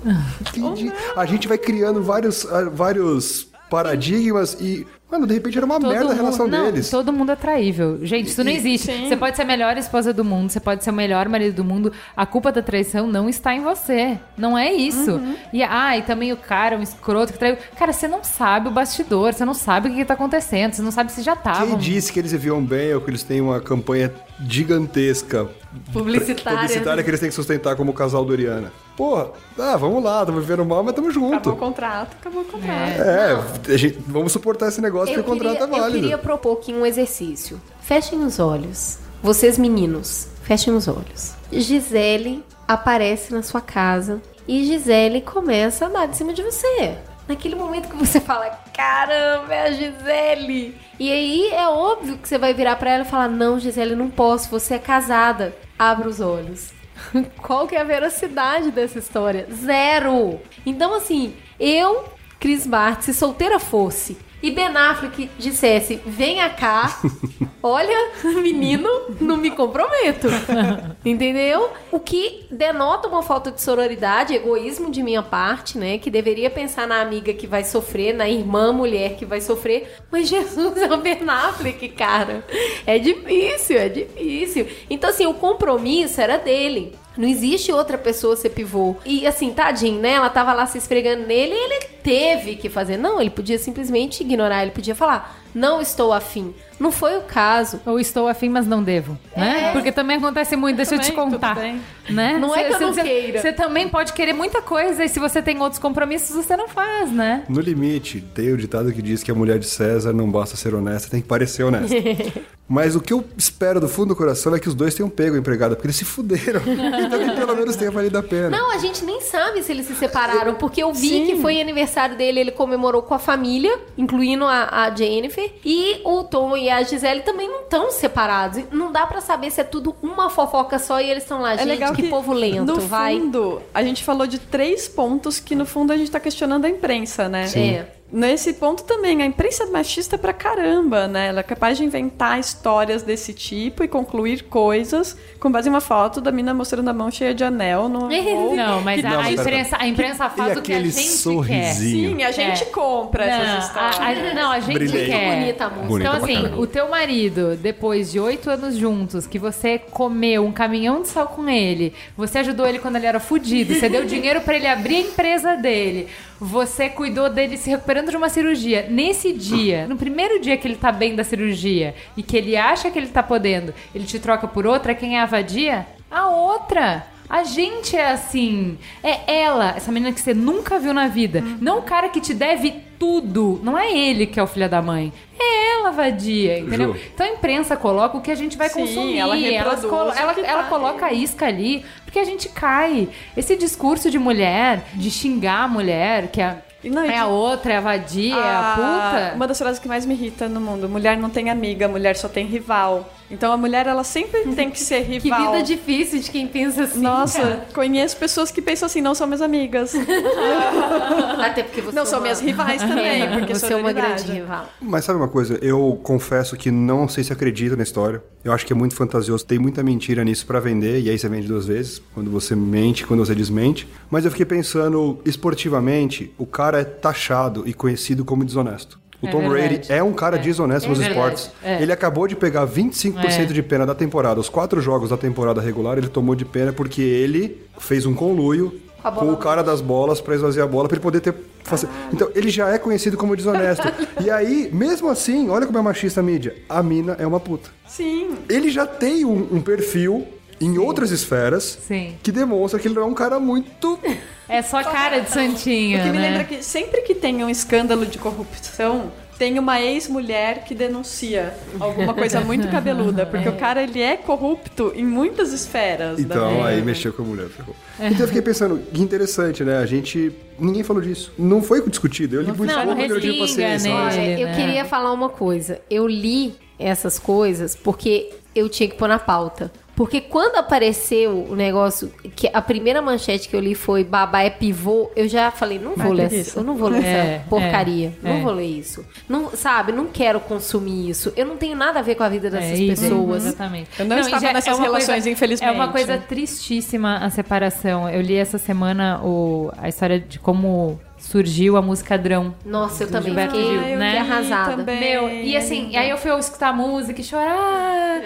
Quem di- A gente vai criando vários, ah, vários paradigmas e, mano, de repente era uma Todo merda a mundo- relação não, deles. Todo mundo é traível. Gente, isso não existe. sim. Você pode ser a melhor esposa do mundo, você pode ser o melhor marido do mundo. A culpa da traição não está em você. Não é isso. Uhum. E, ah, e também o cara, um escroto que traiu. Cara, você não sabe o bastidor, você não sabe o que está acontecendo, você não sabe se já estavam. Quem disse que eles viviam bem ou que eles têm uma campanha gigantesca Publicitária. publicitária que eles têm que sustentar como o casal do Oriana? Porra, ah, vamos lá, estamos vivendo mal, mas estamos Acabou o juntos. contrato, acabou o contrato. É, a gente- vamos suportar esse negócio Eu porque o queria, contrato é eu válido. queria propor aqui um exercício. Fechem os olhos. Vocês meninos, fechem os olhos. Gisele aparece na sua casa e Gisele começa a dar de cima de você. Naquele momento que você fala, caramba, é a Gisele. E aí é óbvio que você vai virar pra ela e falar, não, Gisele, não posso, você é casada. Abra os olhos. Qual que é a veracidade dessa história? Zero. Então, assim, eu, Cris Bart, se solteira fosse e Ben Affleck dissesse, venha cá, olha, menino, não me comprometo. Entendeu? O que denota uma falta de sororidade, egoísmo de minha parte, né? Que deveria pensar na amiga que vai sofrer, na irmã mulher que vai sofrer. Mas Jesus é o Ben Affleck, cara. É difícil, é difícil. Então, assim, o compromisso era dele. Não existe outra pessoa ser pivô. E assim, tadinho, né? Ela tava lá se esfregando nele e ele teve que fazer. Não, ele podia simplesmente ignorar, ele podia falar, não estou afim. Não foi o caso. Ou estou afim, mas não devo, né? Porque também acontece muito, deixa eu te Também, tudo contar. bem. Né? Não é que eu não Cê- queira. Você também pode querer muita coisa e se você tem outros compromissos, você não faz, né? No limite, tem o ditado que diz que a mulher de César não basta ser honesta, tem que parecer honesta. Mas o que eu espero do fundo do coração é que os dois tenham pego a empregada, porque eles se fuderam. Então que pelo menos tenha valido a pena. Não, a gente nem sabe se eles se separaram, porque eu vi Sim. que foi aniversário dele, ele comemorou com a família, incluindo a, a Jennifer, e o Tom e a Gisele também não estão separados. Não dá pra saber se é tudo uma fofoca só e eles estão lá, É gente, legal que, que, povo lento, no vai. fundo, a gente falou de três pontos que, no fundo, a gente tá questionando a imprensa, né? É. Nesse ponto também, a imprensa é machista pra caramba, né? Ela é capaz de inventar histórias desse tipo e concluir coisas com base em uma foto da mina mostrando a mão cheia de anel no. Não, mas a, Não, a imprensa, a imprensa faz E o que a gente quer. sorrisinho. Sim, a gente É. compra essas Não, histórias. a, a- não, a gente Brilhante. quer. Bonita a música. Bonita Então, assim, caramba. o teu marido, depois de oito anos juntos, que você comeu um caminhão de sal com ele, você ajudou ele quando ele era fudido, você deu dinheiro pra ele abrir a empresa dele, você cuidou dele se recuperando de uma cirurgia. Nesse dia, no primeiro dia que ele tá bem da cirurgia e que ele acha que ele tá podendo, ele te troca por outra, quem é a vadia? A outra. A gente é assim. É ela, essa menina que você nunca viu na vida. Não o cara que te deve tudo. Não é ele que é o filho da mãe. É ela, vadia, entendeu? Ju. Então a imprensa coloca o que a gente vai Sim, consumir. ela Elas reproduz ela, que ela tá coloca a isca ali, porque a gente cai. Esse discurso de mulher, de xingar a mulher, que é, E não, é a outra, é a vadia, é a puta. Uma das frases que mais me irrita no mundo. Mulher não tem amiga, mulher só tem rival. Então a mulher, ela sempre tem que ser Que rival. vida difícil de quem pensa assim. Nossa, cara. conheço pessoas que pensam assim, não são minhas amigas. Até porque você não é são uma- minhas rivais também, porque você é uma grande rival. Mas sabe uma coisa? Eu confesso que não sei se acredito na história. Eu acho que é muito fantasioso. Tem muita mentira nisso pra vender, e aí você vende duas vezes. Quando você mente, quando você desmente. Mas eu fiquei pensando, esportivamente, o cara é taxado e conhecido como desonesto. O É Tom verdade. Brady é um cara desonesto É nos esportes. É. Ele acabou de pegar 25% É. de pena da temporada. Os quatro jogos da temporada regular ele tomou de pena porque ele fez um conluio Com o cara das bolas pra esvaziar a bola pra ele poder ter. fazer- Então ele já é conhecido como desonesto. e aí, mesmo assim, olha como é machista a mídia. A mina é uma puta. Sim. Ele já tem um, um perfil em outras esferas Sim. que demonstra que ele não é um cara muito. É só cara de santinha, Porque me né? lembra que sempre que tem um escândalo de corrupção, tem uma ex-mulher que denuncia alguma coisa muito cabeluda. Porque o cara, ele é corrupto em muitas esferas. Então, da aí mexeu com a mulher. ferrou. Então eu fiquei pensando, que interessante, né? A gente. Ninguém falou disso. Não foi discutido. Eu li muito não, pouco não porque eu não tive paciência. nele. Olha, eu né? queria falar uma coisa. Eu li essas coisas porque eu tinha que pôr na pauta. Porque quando apareceu o negócio, que a primeira manchete que eu li foi babá é pivô, eu já falei, não vou ler, essa- eu não vou ler É, essa porcaria. é, não é. vou ler isso. Não, sabe, não quero consumir isso. Eu não tenho nada a ver com a vida dessas É, e- pessoas. Exatamente. Eu não e estava já nessas relações, coisa- infelizmente. É uma coisa tristíssima a separação. Eu li essa semana o, a história de como surgiu a música Drão. Nossa, eu também Gilberto fiquei Gil, né? arrasada. também. Meu, e assim, e aí eu fui escutar a música e chorar.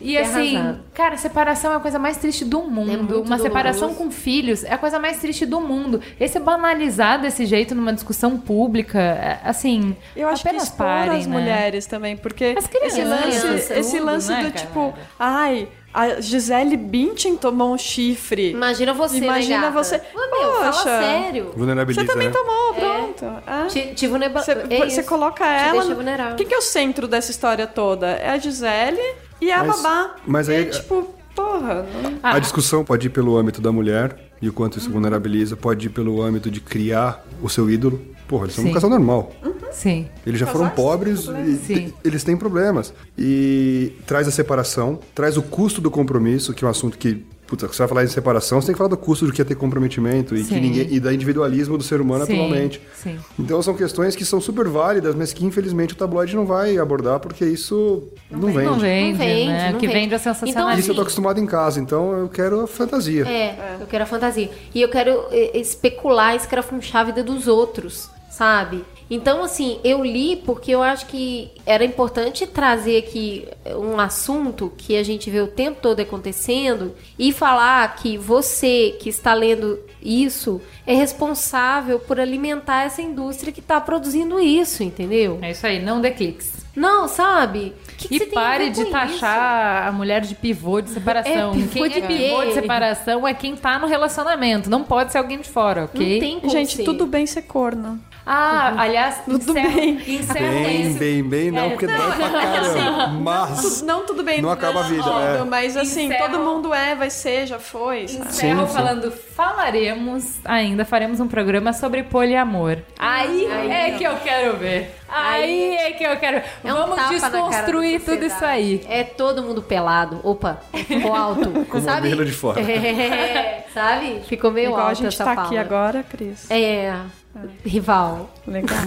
e fiquei assim, arrasada. cara, separação é a coisa mais triste do mundo. É Uma separação doloroso. com filhos é a coisa mais triste do mundo. Esse banalizar desse jeito numa discussão pública, é, assim, Eu acho que apenas expor parem, as né? mulheres também, porque As crianças, esse lance, crianças, esse lance né, do cara? tipo, ai, a Gisele Bündchen tomou um chifre. Imagina você, Imagina né, gata? você- Mas, meu, fala Poxa. sério. Vulnerabiliza, Você também né? tomou, pronto. Ah. Te- Tive um neba... Você, é você coloca Te ela. deixa vulnerável. Quem que é o centro dessa história toda? É a Gisele e a Mas- babá. mas é aí- tipo, porra. Não... Ah. A discussão pode ir pelo âmbito da mulher e o quanto isso vulnerabiliza, pode ir pelo âmbito de criar o seu ídolo. Porra, eles são Sim. um casal normal. Sim. Eles já foram têm pobres e eles têm problemas. E traz a separação, traz o custo do compromisso, que é um assunto que. Puta, você vai falar em separação, você tem que falar do custo do que é ter comprometimento e, que ninguém, e da individualismo do ser humano Sim, atualmente. sim. Então são questões que são super válidas, mas que infelizmente o tabloide não vai abordar porque isso não, vende. Não vende, Não vende, né? não o que vende. vende é o Então, sensacionalismo. Isso eu tô acostumado em casa, então eu quero a fantasia. É, eu quero a fantasia. E eu quero eh, especular, escrafunchar a vida dos outros, sabe? Então, assim, eu li porque eu acho que era importante trazer aqui um assunto que a gente vê o tempo todo acontecendo e falar que você que está lendo isso é responsável por alimentar essa indústria que está produzindo isso, entendeu? É isso aí, não dê cliques. Não, sabe? Que que E pare de taxar a mulher de pivô de separação. É, pivô quem de é pivô de separação é quem tá no relacionamento. Não pode ser alguém de fora, isso? Não ok? tem como Gente, ser. tudo bem ser corno. Ah, aliás, Tudo encerra, bem. encerra Bem, esse- bem, bem, não, É, porque não, dói pra caramba. Mas. Tudo- não, tudo bem. Não acaba a vida, óbvio, é. Mas assim, Encerra- todo mundo é, vai ser, já foi. sabe? Encerro Sim, sim. Falaremos ainda, faremos um programa sobre poliamor. Aí, Aí, é ó. que eu quero ver. Aí, é que eu quero. É um Vamos desconstruir tudo isso aí. É todo mundo pelado. Opa, ficou alto. Com o sabe? mamilo de fora. É, sabe? Ficou meio Igual alto a gente essa tá fala. aqui agora, Cris. É, rival. Legal.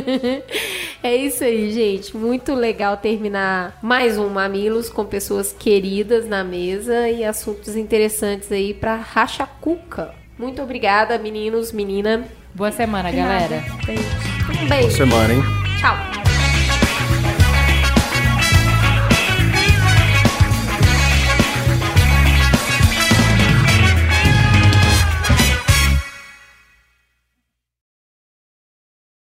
é isso aí, gente. Muito legal terminar mais um Mamilos com pessoas queridas na mesa e assuntos interessantes aí pra racha cuca. Muito obrigada, meninos, menina. Boa semana, galera. Um beijo. Semana, hein? Tchau.